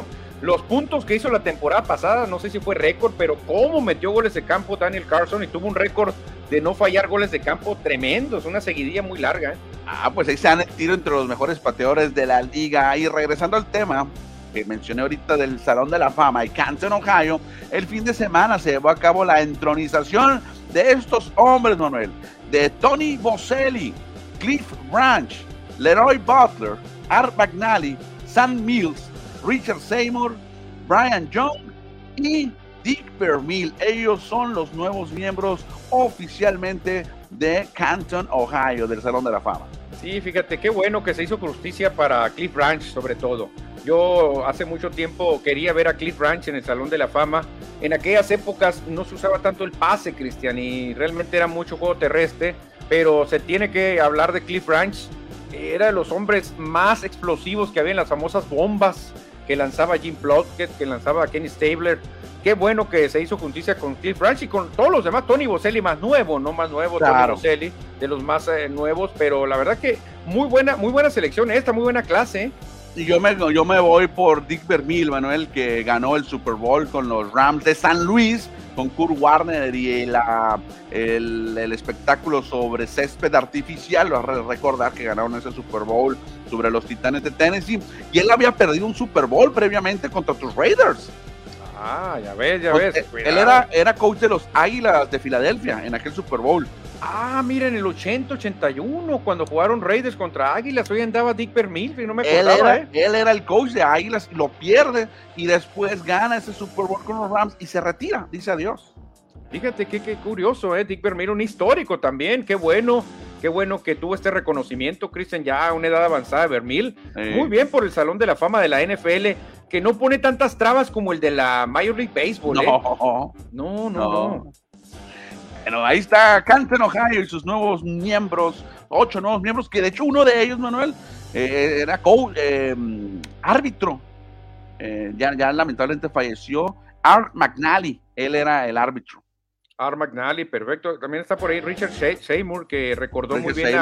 Los puntos que hizo la temporada pasada, no sé si fue récord, pero cómo metió goles de campo Daniel Carson y tuvo un récord de no fallar goles de campo tremendo, es una seguidilla muy larga. ¿eh? Ah, pues ahí se han el tiro entre los mejores pateadores de la liga. Y regresando al tema, que mencioné ahorita del Salón de la Fama y Canton, Ohio, el fin de semana se llevó a cabo la entronización de estos hombres, Manuel, de Tony Boselli, Cliff Branch, Leroy Butler, Art McNally, Sam Mills, Richard Seymour, Brian Young y Dick Vermeil. Ellos son los nuevos miembros oficialmente de Canton, Ohio, del Salón de la Fama. Sí, fíjate, qué bueno que se hizo justicia para Cliff Branch sobre todo. Yo hace mucho tiempo quería ver a Cliff Branch en el Salón de la Fama. En aquellas épocas no se usaba tanto el pase, Cristian, y realmente era mucho juego terrestre, pero se tiene que hablar de Cliff Branch. Era de los hombres más explosivos que había en las famosas bombas que lanzaba Jim Plotkin, que lanzaba Kenny Stabler. Qué bueno que se hizo justicia con Cliff Branch y con todos los demás. Tony Boselli más nuevo, no más nuevo, Tony Boselli, de los más eh, nuevos, pero la verdad que muy buena, muy buena selección esta, muy buena clase. Y yo me, yo me voy por Dick Vermeil, Manuel, que ganó el Super Bowl con los Rams de San Luis, con Kurt Warner y la, el, el espectáculo sobre césped artificial. Recordar que ganaron ese Super Bowl sobre los Titanes de Tennessee. Y él había perdido un Super Bowl previamente contra tus Raiders. Ah, ya ves, ya ves. Él era, era coach de los Águilas de Filadelfia en aquel Super Bowl. Ah, mira, en el 80-81, cuando jugaron Raiders contra Águilas, hoy andaba Dick Vermeil, y no me acordaba, él era, ¿eh? Él era el coach de Águilas, y lo pierde, y después gana ese Super Bowl con los Rams y se retira, dice adiós. Fíjate qué, qué curioso, ¿eh? Dick Vermeil, un histórico también, qué bueno, qué bueno que tuvo este reconocimiento, Cristian, ya a una edad avanzada de Vermeil. Muy bien por el Salón de la Fama de la NFL, que no pone tantas trabas como el de la Major League Baseball, ¿eh? No, no, no. no. Bueno, ahí está Canton, Ohio y sus nuevos miembros, ocho nuevos miembros, que de hecho uno de ellos, Manuel, eh, era eh, árbitro. Ya, ya lamentablemente falleció. Art McNally, él era el árbitro. Art McNally, perfecto. También está por ahí Richard Seymour, que recordó muy bien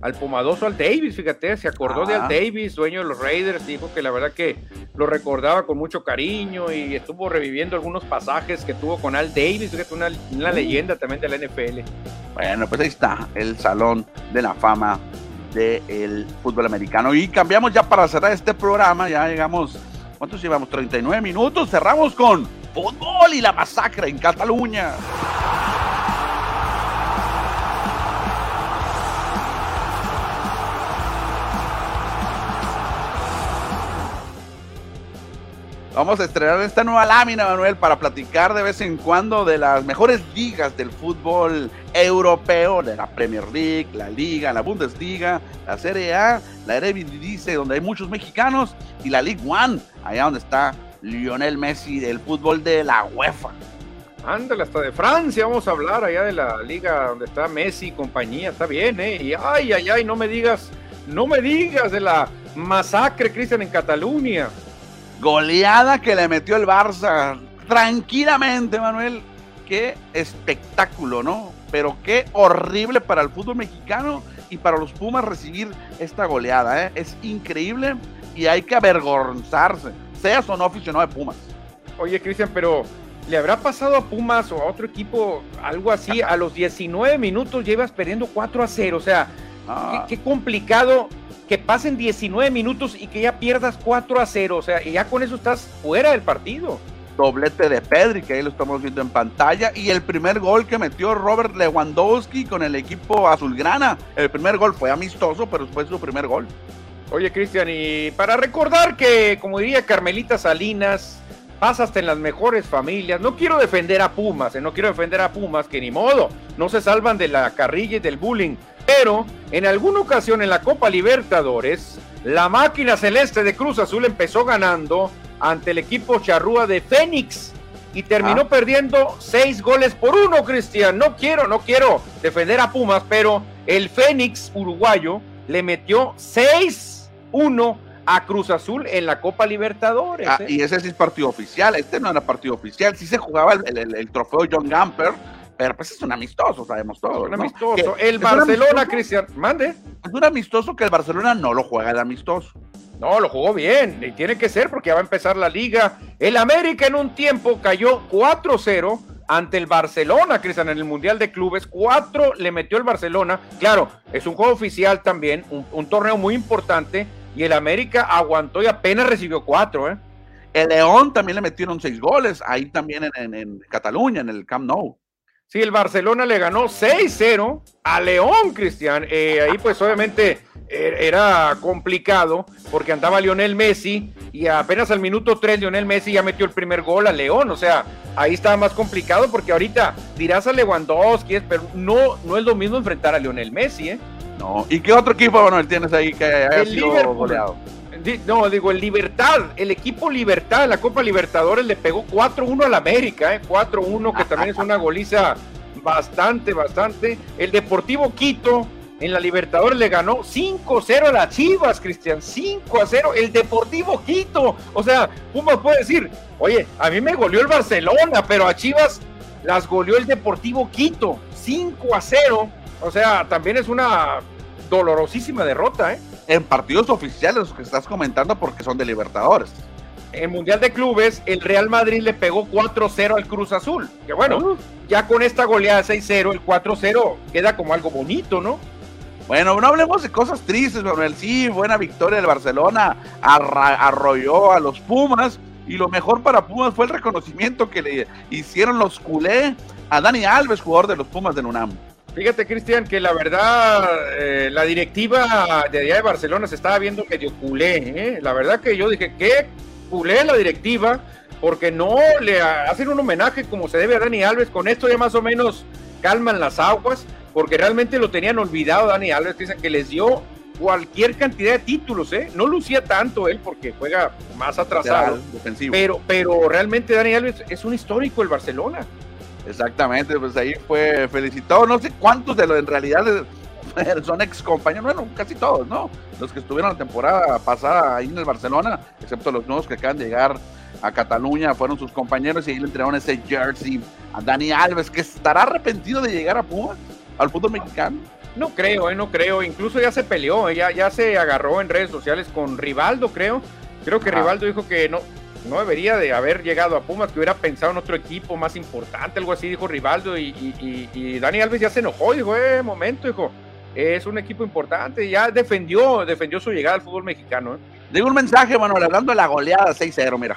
al pomadoso Al Davis, fíjate, se acordó de Al Davis, dueño de los Raiders, dijo que la verdad que lo recordaba con mucho cariño y estuvo reviviendo algunos pasajes que tuvo con Al Davis, fíjate, una, una leyenda también de la NFL. Bueno, pues ahí está el Salón de la Fama del fútbol americano. Y cambiamos ya para cerrar este programa, ya llegamos, ¿cuántos llevamos? 39 minutos, cerramos con fútbol y la masacre en Cataluña. Vamos a estrenar esta nueva lámina, Manuel, para platicar de vez en cuando de las mejores ligas del fútbol europeo, de la Premier League, la Liga, la Bundesliga, la Serie A, la Eredivisie, donde hay muchos mexicanos, y la League One, allá donde está Lionel Messi del fútbol de la UEFA. Ándale, hasta de Francia vamos a hablar allá de la liga donde está Messi y compañía, está bien, ¿eh? Y ay, ay, ay, no me digas, no me digas de la masacre, Cristian, en Cataluña. Goleada que le metió el Barça, tranquilamente, Manuel, qué espectáculo, ¿no? Pero qué horrible para el fútbol mexicano y para los Pumas recibir esta goleada. ¿eh? Es increíble y hay que avergonzarse, seas o no aficionado de Pumas. Oye, Cristian, pero ¿le habrá pasado a Pumas o a otro equipo algo así? A los 19 minutos llevas perdiendo 4 a 0. O sea, ah. qué, complicado que pasen 19 minutos y que ya pierdas 4 a 0. O sea, y ya con eso estás fuera del partido. Doblete de Pedri, que ahí lo estamos viendo en pantalla. Y el primer gol que metió Robert Lewandowski con el equipo azulgrana. El primer gol fue amistoso, pero fue su primer gol. Oye, Cristian, y para recordar que, como diría Carmelita Salinas, pasa hasta en las mejores familias. No quiero defender a Pumas, eh, no quiero defender a Pumas, que ni modo, no se salvan de la carrilla y del bullying. Pero en alguna ocasión en la Copa Libertadores, la máquina celeste de Cruz Azul empezó ganando ante el equipo charrúa de Fénix y terminó ah. perdiendo seis goles por uno, Cristian. No quiero, no quiero defender a Pumas, pero el Fénix uruguayo le metió 6-1 a Cruz Azul en la Copa Libertadores. Ah, ¿eh? Y ese sí es partido oficial, este no era partido oficial, sí se jugaba el, trofeo John Gamper, pero pues es un amistoso, sabemos todo. Un amistoso. el Barcelona, Cristian, mande. Es un amistoso que el Barcelona no lo juega el amistoso. No, lo jugó bien, y tiene que ser porque ya va a empezar la liga. El América en un tiempo cayó 4-0 ante el Barcelona, Cristian, en el Mundial de Clubes. 4 le metió el Barcelona. Claro, es un juego oficial también, un torneo muy importante y el América aguantó y apenas recibió cuatro, ¿eh? El León también le metieron seis goles, ahí también en, Cataluña, en el Camp Nou. Sí, el Barcelona le ganó 6-0 a León, Cristian. Eh, ahí pues obviamente er, era complicado porque andaba Lionel Messi y apenas al minuto 3 Lionel Messi ya metió el primer gol a León. O sea, ahí estaba más complicado porque ahorita dirás a Lewandowski, pero no, no es lo mismo enfrentar a Lionel Messi, ¿eh? ¿Y qué otro equipo, bueno, tienes ahí que haya el sido goleado? No, digo, el Libertad, el equipo Libertad, la Copa Libertadores le pegó 4-1 al América, ¿eh? 4-1, que también es una goliza bastante, bastante. El Deportivo Quito en la Libertadores le ganó 5-0 a las Chivas, Cristian, 5-0, el Deportivo Quito. O sea, Pumas puede decir, oye, a mí me goleó el Barcelona, pero a Chivas las goleó el Deportivo Quito, 5-0. O sea, también es una dolorosísima derrota, ¿eh? En partidos oficiales, los que estás comentando, porque son de Libertadores. En Mundial de Clubes, el Real Madrid le pegó 4-0 al Cruz Azul. Que bueno, ya con esta goleada 6-0, el 4-0 queda como algo bonito, ¿no? Bueno, no hablemos de cosas tristes, Manuel. Sí, buena victoria del Barcelona. arrolló a los Pumas. Y lo mejor para Pumas fue el reconocimiento que le hicieron los culé a Dani Alves, jugador de los Pumas de UNAM. Fíjate, Cristian, que la verdad, eh, la directiva de allá de Barcelona se estaba viendo medio culé. ¿eh? La verdad que yo dije, ¿qué culé la directiva? Porque no le hacen un homenaje como se debe a Dani Alves. Con esto ya más o menos calman las aguas, porque realmente lo tenían olvidado Dani Alves. Dicen que les dio cualquier cantidad de títulos, ¿eh? No lucía tanto él porque juega más atrasado. Pero, pero realmente Dani Alves es un histórico el Barcelona. Exactamente, pues ahí fue felicitado. No sé cuántos de los en realidad <laughs> son ex compañeros, bueno, casi todos, ¿no? Los que estuvieron la temporada pasada ahí en el Barcelona, excepto los nuevos que acaban de llegar a Cataluña, fueron sus compañeros y ahí le entregaron ese jersey a Dani Alves, que estará arrepentido de llegar a Pumas, al fútbol mexicano. No creo, eh, no creo. Incluso ya se peleó, ya, ya se agarró en redes sociales con Rivaldo, creo. Creo que Rivaldo dijo que no, no debería de haber llegado a Pumas, que hubiera pensado en otro equipo más importante, algo así, dijo Rivaldo, y, Dani Alves ya se enojó, dijo, eh, momento, dijo, es un equipo importante, ya defendió, defendió su llegada al fútbol mexicano. ¿eh? Digo un mensaje, Manuel, hablando de la goleada 6-0, mira.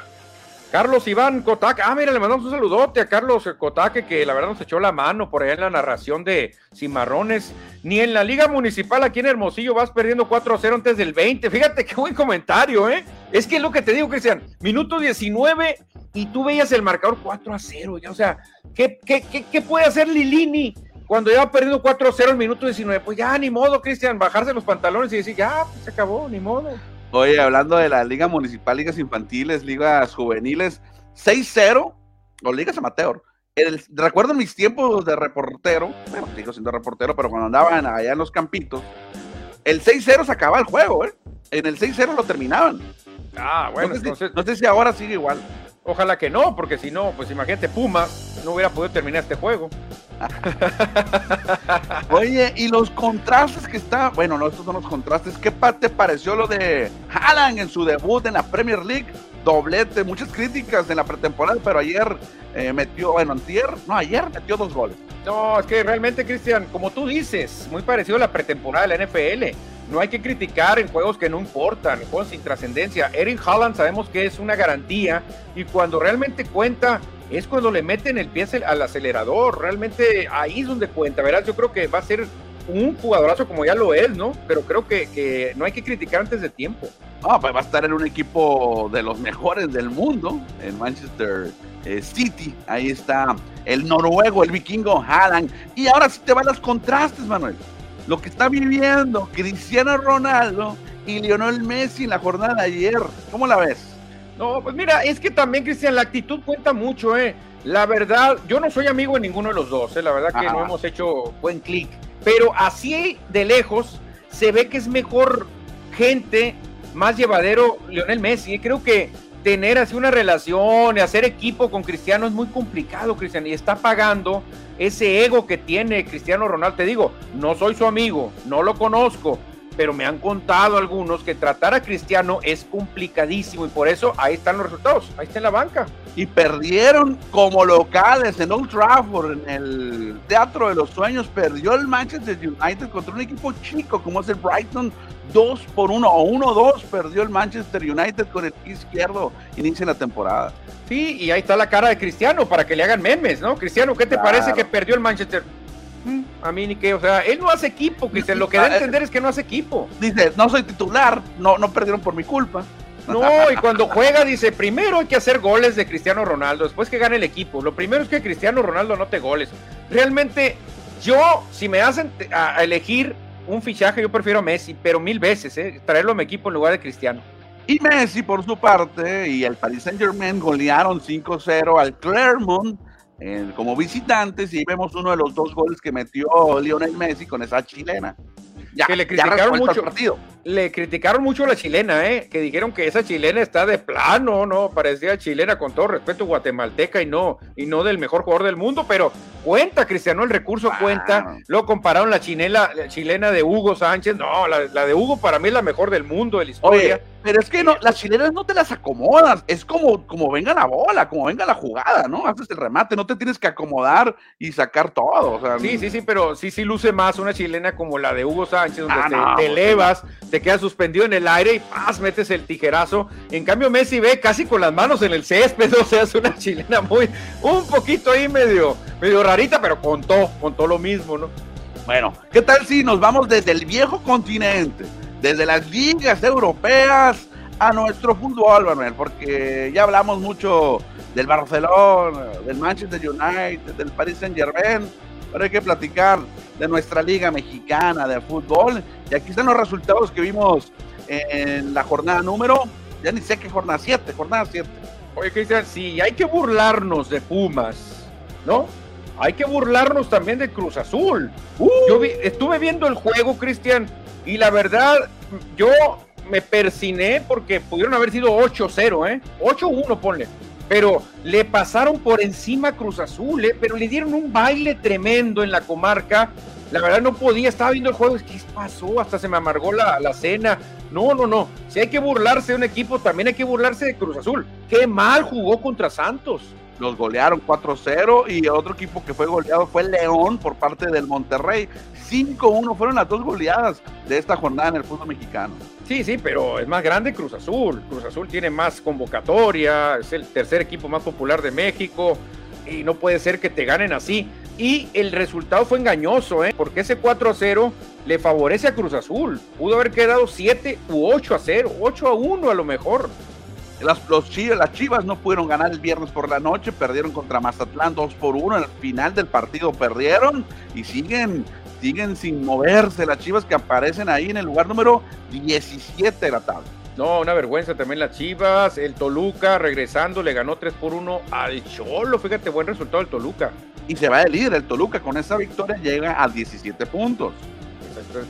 Carlos Iván Cotaque, ah, mira, le mandamos un saludote a Carlos Cotaque, que la verdad nos echó la mano por allá en la narración de Cimarrones. Ni en la Liga Municipal aquí en Hermosillo vas perdiendo 4-0 antes del 20. Fíjate qué buen comentario, ¿eh? Es que es lo que te digo, Cristian, minuto 19 y tú veías el marcador 4-0. Ya, o sea, ¿qué, qué, qué, puede hacer Lilini cuando ya va perdiendo 4-0 el minuto 19? Pues ya, ni modo, Cristian, bajarse los pantalones y decir, ya, pues se acabó, ni modo. Oye, hablando de la Liga Municipal, Ligas Infantiles, Ligas Juveniles, 6-0, o Ligas Amateur. recuerdo mis tiempos de reportero, bueno, sigo siendo reportero, pero cuando andaban allá en los campitos, el 6-0 se acababa el juego, ¿eh? En el 6-0 lo terminaban. Ah, bueno, no sé, si, ahora sigue igual. Ojalá que no, porque si no, pues imagínate, Pumas no hubiera podido terminar este juego. <laughs> Oye, y los contrastes que está, bueno, no, estos son los contrastes. ¿Qué te pareció lo de Haaland en su debut en la Premier League? Doblete, muchas críticas en la pretemporada, pero ayer eh, metió, bueno, antier, no, ayer metió dos goles. No, es que realmente, Cristian, como tú dices, muy parecido a la pretemporada de la NFL. No hay que criticar en juegos que no importan, en juegos sin trascendencia. Eric Haaland sabemos que es una garantía y cuando realmente cuenta es cuando le meten el pie al acelerador. Realmente ahí es donde cuenta, ¿verdad? Yo creo que va a ser un jugadorazo como ya lo es, ¿no? Pero creo que, no hay que criticar antes de tiempo. Ah, pues va a estar en un equipo de los mejores del mundo, en Manchester eh, City. Ahí está el noruego, el vikingo Haaland. Y ahora sí te van los contrastes, Manuel lo que está viviendo Cristiano Ronaldo y Lionel Messi en la jornada de ayer. ¿Cómo la ves? No, pues mira, es que también, Cristian, la actitud cuenta mucho, ¿eh? La verdad, yo no soy amigo de ninguno de los dos, ¿eh? La verdad que no hemos hecho buen clic. Pero así de lejos se ve que es mejor gente, más llevadero Lionel Messi. Creo que tener así una relación y hacer equipo con Cristiano es muy complicado, Cristiano, y está pagando ese ego que tiene Cristiano Ronaldo. Te digo, no soy su amigo, no lo conozco, pero me han contado algunos que tratar a Cristiano es complicadísimo y por eso ahí están los resultados, ahí está en la banca. Y perdieron como locales en Old Trafford, en el Teatro de los Sueños, perdió el Manchester United contra un equipo chico como es el Brighton 2 por 1 o 1-2 perdió el Manchester United con el izquierdo inicia la temporada. Sí, y ahí está la cara de Cristiano para que le hagan memes, ¿no? Cristiano, ¿qué te parece que perdió el Manchester? A mí ni qué, o sea, él no hace equipo, Cristiano, lo <laughs> que da a entender es que no hace equipo. Dice, no soy titular, no, no perdieron por mi culpa. <laughs> No, y cuando juega dice, primero hay que hacer goles de Cristiano Ronaldo, después que gane el equipo. Lo primero es que Cristiano Ronaldo no te goles. Realmente, yo, si me hacen a elegir un fichaje, yo prefiero a Messi, pero mil veces, ¿eh? traerlo a mi equipo en lugar de Cristiano. Y Messi, por su parte, y el Paris Saint Germain golearon 5-0 al Clermont eh, como visitantes, y vemos uno de los dos goles que metió Lionel Messi con esa chilena. Ya, que le criticaron mucho. Partido le criticaron mucho a la chilena, ¿eh? que dijeron que esa chilena está de plano, no, parecía chilena con todo respeto guatemalteca y no, y no del mejor jugador del mundo, pero cuenta, Cristiano, el recurso cuenta, lo compararon la, chinela, la chilena de Hugo Sánchez, no, la, de Hugo para mí es la mejor del mundo de la historia. Pero es que no, las chilenas no te las acomodas, es como, como venga la bola, como venga la jugada, ¿no? Haces el remate, no te tienes que acomodar y sacar todo. sí, sí, sí, pero sí, sí luce más una chilena como la de Hugo Sánchez, donde ah, te, elevas, te queda suspendido en el aire y ¡paz! metes el tijerazo. En cambio, Messi ve casi con las manos en el césped, <laughs> o sea, es una chilena muy, un poquito ahí medio, medio rarita, pero contó, contó lo mismo, ¿no? Bueno, ¿qué tal si nos vamos desde el viejo continente, desde las ligas europeas a nuestro fútbol, Manuel? Porque ya hablamos mucho del Barcelona, del Manchester United, del Paris Saint Germain, pero hay que platicar de nuestra liga mexicana de fútbol. Y aquí están los resultados que vimos en la jornada número, ya ni sé qué jornada 7, jornada 7. Oye, Cristian, sí, hay que burlarnos de Pumas, ¿no? Hay que burlarnos también de Cruz Azul. Uh. Yo estuve viendo el juego, Cristian, y la verdad, yo me persiné porque pudieron haber sido 8-0, ¿eh? 8-1, ponle pero le pasaron por encima Cruz Azul, ¿eh? pero le dieron un baile tremendo en la comarca. La verdad no podía, estaba viendo el juego, ¿qué pasó? Hasta se me amargó la, la cena. No, no, no. Si hay que burlarse de un equipo, también hay que burlarse de Cruz Azul. Qué mal jugó contra Santos los golearon 4-0 y otro equipo que fue goleado fue León por parte del Monterrey. 5-1 fueron las dos goleadas de esta jornada en el fútbol mexicano. Sí, sí, pero es más grande Cruz Azul. Cruz Azul tiene más convocatoria, es el tercer equipo más popular de México y no puede ser que te ganen así. Y el resultado fue engañoso, ¿eh? porque ese 4-0 le favorece a Cruz Azul. Pudo haber quedado 7 u 8 0, 8 1 a lo mejor. Las, los chivas, las Chivas no pudieron ganar el viernes por la noche, perdieron contra Mazatlán 2 por 1, al final del partido perdieron y siguen, siguen sin moverse las Chivas que aparecen ahí en el lugar número 17 de la tabla. No, una vergüenza también las Chivas, el Toluca regresando le ganó 3 por 1 al Cholo, fíjate, buen resultado el Toluca. Y se va de líder, el Toluca con esa victoria llega a 17 puntos.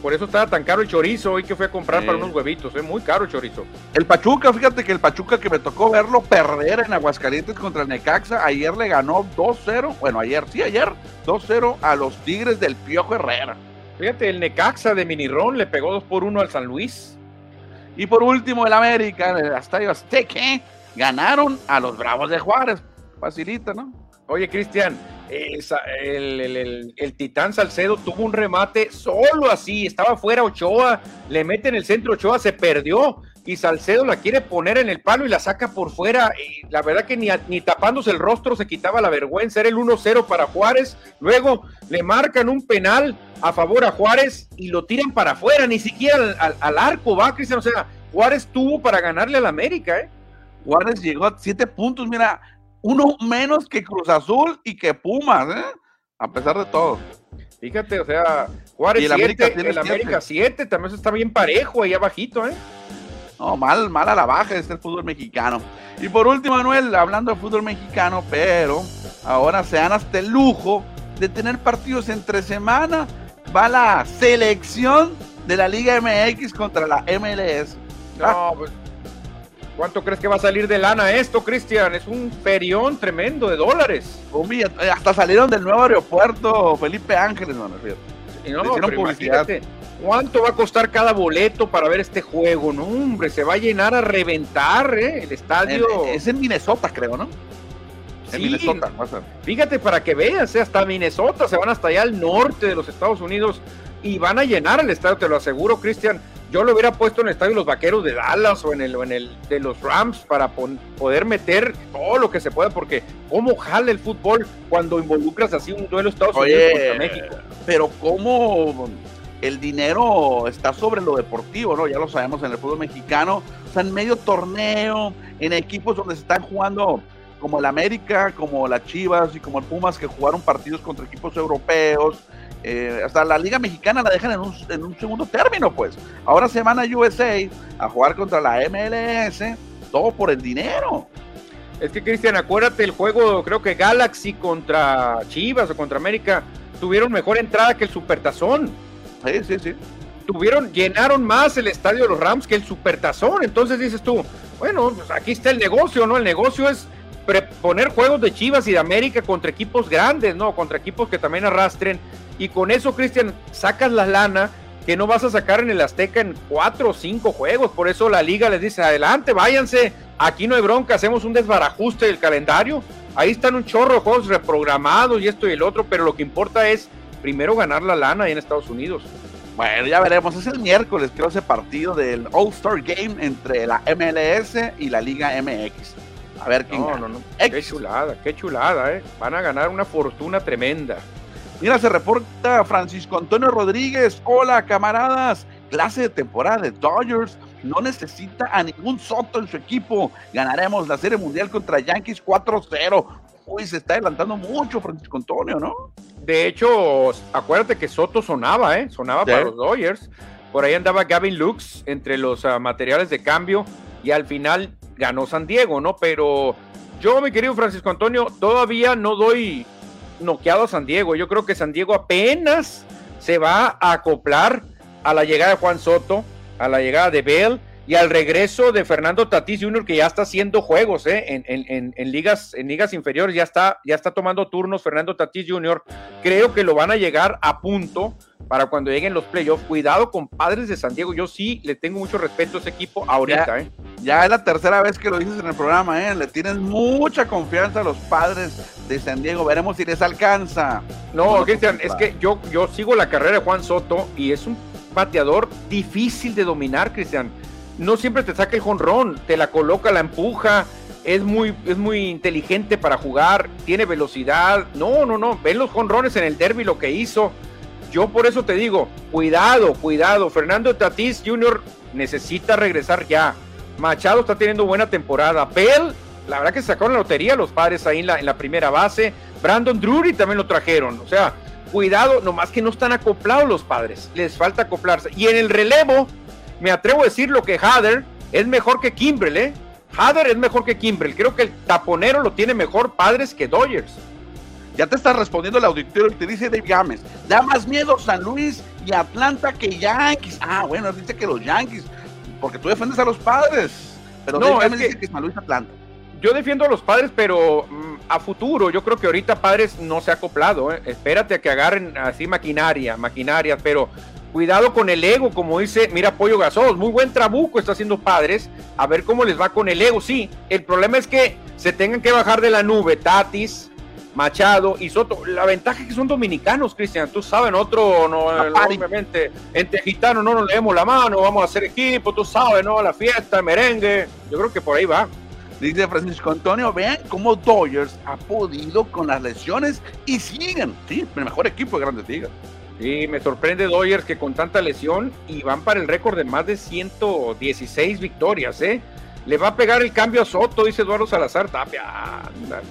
Por eso estaba tan caro el chorizo hoy que fui a comprar para unos huevitos, es muy caro el chorizo. El Pachuca, fíjate que el Pachuca que me tocó verlo perder en Aguascalientes contra el Necaxa, ayer le ganó 2-0, bueno, ayer, sí, ayer, 2-0 a los Tigres del Piojo Herrera. Fíjate, el Necaxa de Minirón le pegó 2 por 1 al San Luis. Y por último, el América, el Estadio Azteca, ganaron a los Bravos de Juárez. Facilita, ¿no? Oye, Cristian, el, el, Titán Salcedo tuvo un remate solo así, estaba fuera Ochoa, le mete en el centro Ochoa, se perdió y Salcedo la quiere poner en el palo y la saca por fuera. Y la verdad que ni, ni tapándose el rostro se quitaba la vergüenza, era el 1-0 para Juárez, luego le marcan un penal a favor a Juárez y lo tiran para afuera, ni siquiera al, arco va, Cristian, o sea, Juárez tuvo para ganarle al América, ¿eh? Juárez llegó a siete puntos, mira, uno menos que Cruz Azul y que Pumas, ¿eh? A pesar de todo. Fíjate, o sea, Juárez y el América, el América 7 también está bien parejo ahí abajito, ¿eh? No, mal, mal a la baja este el fútbol mexicano. Y por último, Manuel, hablando de fútbol mexicano, pero ahora se dan hasta el lujo de tener partidos entre semana. Va la selección de la Liga MX contra la MLS. No, pues ¿Cuánto crees que va a salir de lana esto, Cristian? Es un ferión tremendo de dólares. Eh, hasta salieron del nuevo aeropuerto Felipe Ángeles, no, y no, publicidad. ¿Cuánto va a costar cada boleto para ver este juego? No, hombre, se va a llenar a reventar, ¿eh? El estadio. es en Minnesota, creo, ¿no? En Minnesota, Fíjate para que veas, ¿eh? hasta Minnesota, se van hasta allá al norte de los Estados Unidos y van a llenar el estadio, te lo aseguro, Cristian yo lo hubiera puesto en el estadio de los Vaqueros de Dallas o en el, en el de los Rams para poder meter todo lo que se pueda, porque cómo jala el fútbol cuando involucras así un duelo Estados Unidos contra México. Pero cómo el dinero está sobre lo deportivo, ¿no? Ya lo sabemos en el fútbol mexicano, o sea, en medio torneo, en equipos donde se están jugando como el América, como las Chivas y como el Pumas que jugaron partidos contra equipos europeos, eh, hasta la Liga Mexicana la dejan en un, segundo término, pues. Ahora se van a USA a jugar contra la MLS, todo por el dinero. Es que, Cristian, acuérdate el juego, creo que Galaxy contra Chivas o contra América, tuvieron mejor entrada que el Supertazón. Sí, sí, sí. Tuvieron, llenaron más el estadio de los Rams que el Supertazón. Entonces dices tú, bueno, pues aquí está el negocio, ¿no? El negocio es poner juegos de Chivas y de América contra equipos grandes, ¿no? Contra equipos que también arrastren y con eso, Cristian, sacas la lana que no vas a sacar en el Azteca en cuatro o cinco juegos. Por eso la liga les dice, adelante, váyanse, aquí no hay bronca, hacemos un desbarajuste del calendario. Ahí están un chorro de juegos reprogramados y esto y el otro, pero lo que importa es primero ganar la lana ahí en Estados Unidos. Bueno, ya veremos. Es el miércoles, creo, ese partido del All-Star Game entre la MLS y la Liga MX. A ver quién. No, no, no. Qué chulada, qué chulada, ¿eh? Van a ganar una fortuna tremenda. Mira, se reporta Francisco Antonio Rodríguez. Hola, camaradas. Clase de temporada de Dodgers. No necesita a ningún Soto en su equipo. Ganaremos la Serie Mundial contra Yankees 4-0. Uy, se está adelantando mucho Francisco Antonio, ¿no? De hecho, acuérdate que Soto sonaba, ¿eh? Sonaba para los Dodgers. Por ahí andaba Gavin Lux entre los ah, materiales de cambio y al final ganó San Diego, ¿no? Pero yo, mi querido Francisco Antonio, todavía no doy noqueado a San Diego. Yo creo que San Diego apenas se va a acoplar a la llegada de Juan Soto, a la llegada de Bell y al regreso de Fernando Tatís Jr., que ya está haciendo juegos ¿eh? en, ligas, en ligas inferiores, ya está, ya está tomando turnos Fernando Tatís Jr. Creo que lo van a llegar a punto para cuando lleguen los playoffs. Cuidado con Padres de San Diego, yo sí le tengo mucho respeto a ese equipo ahorita. Ya, ¿eh? ya es la tercera vez que lo dices en el programa, ¿eh? le tienes mucha confianza a los Padres de San Diego, veremos si les alcanza. No, Cristian, es que yo, yo sigo la carrera de Juan Soto y es un bateador difícil de dominar, Cristian no siempre te saca el jonrón, te la coloca, la empuja, es muy, es muy inteligente para jugar, tiene velocidad. No, no, no, ven los jonrones en el derby lo que hizo. Yo por eso te digo, cuidado, cuidado. Fernando Tatís Jr. necesita regresar ya. Machado está teniendo buena temporada. Bell, la verdad que se sacaron la lotería los padres ahí en la, en la primera base. Brandon Drury también lo trajeron. O sea, cuidado, nomás que no están acoplados los padres. Les falta acoplarse. Y en el relevo, me atrevo a decir lo que Hader es mejor que Kimbrel, ¿eh? Hader es mejor que Kimbrel. Creo que el taponero lo tiene mejor padres que Dodgers. Ya te está respondiendo el auditorio y te dice Dave Gámez. Da más miedo San Luis y Atlanta que Yankees. Ah, bueno, dice que los Yankees, porque tú defiendes a los padres, pero no, me dice que San Luis Atlanta. Yo defiendo a los padres, pero mm, a futuro, yo creo que ahorita padres no se ha acoplado. ¿eh? Espérate a que agarren así maquinaria, maquinaria, pero cuidado con el ego, como dice, mira Pollo Gasos, muy buen trabuco está haciendo padres, a ver cómo les va con el ego. Sí, el problema es que se tengan que bajar de la nube Tatis, Machado y Soto. La ventaja es que son dominicanos, Cristian. Tú sabes, otro, no, obviamente, entre gitanos no nos leemos la mano, vamos a hacer equipo, tú sabes, ¿no? La fiesta, el merengue. Yo creo que por ahí va. Dice Francisco Antonio, vean cómo Dodgers ha podido con las lesiones y siguen. Sí, el mejor equipo de Grandes Ligas. Sí, me sorprende Dodgers que con tanta lesión y van para el récord de más de 116 victorias, ¿eh? Le va a pegar el cambio a Soto, dice Eduardo Salazar Tapia. Ándale.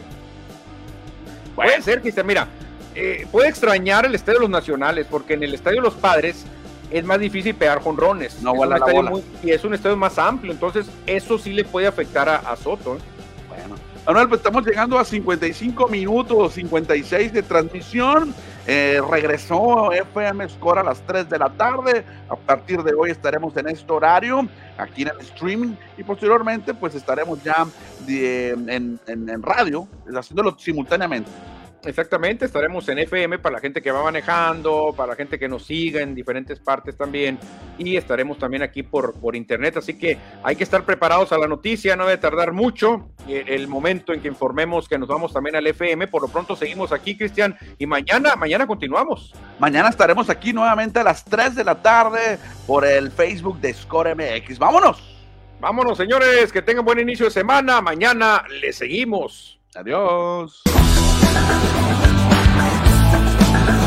Puede ser, Cristian, mira, eh, puede extrañar el estadio de los nacionales, porque en el estadio de los padres es más difícil pegar jonrones. No, es la bola. y es un estadio más amplio, entonces eso sí le puede afectar a, Soto. ¿eh? Bueno, Manuel, pues estamos llegando a 55 minutos, 56 de transmisión. Eh, regresó FM Score a las 3 de la tarde. A partir de hoy estaremos en este horario, aquí en el streaming, y posteriormente, pues estaremos ya en, en radio, haciéndolo simultáneamente. Exactamente, estaremos en FM para la gente que va manejando, para la gente que nos siga en diferentes partes también, y estaremos también aquí por, por internet, así que hay que estar preparados a la noticia, no debe tardar mucho el momento en que informemos que nos vamos también al FM, por lo pronto seguimos aquí, Cristian, y mañana, mañana continuamos. Mañana estaremos aquí nuevamente a las 3 de la tarde por el Facebook de Score MX, vámonos. Vámonos, señores, que tengan buen inicio de semana, mañana le seguimos. Adiós. <laughs>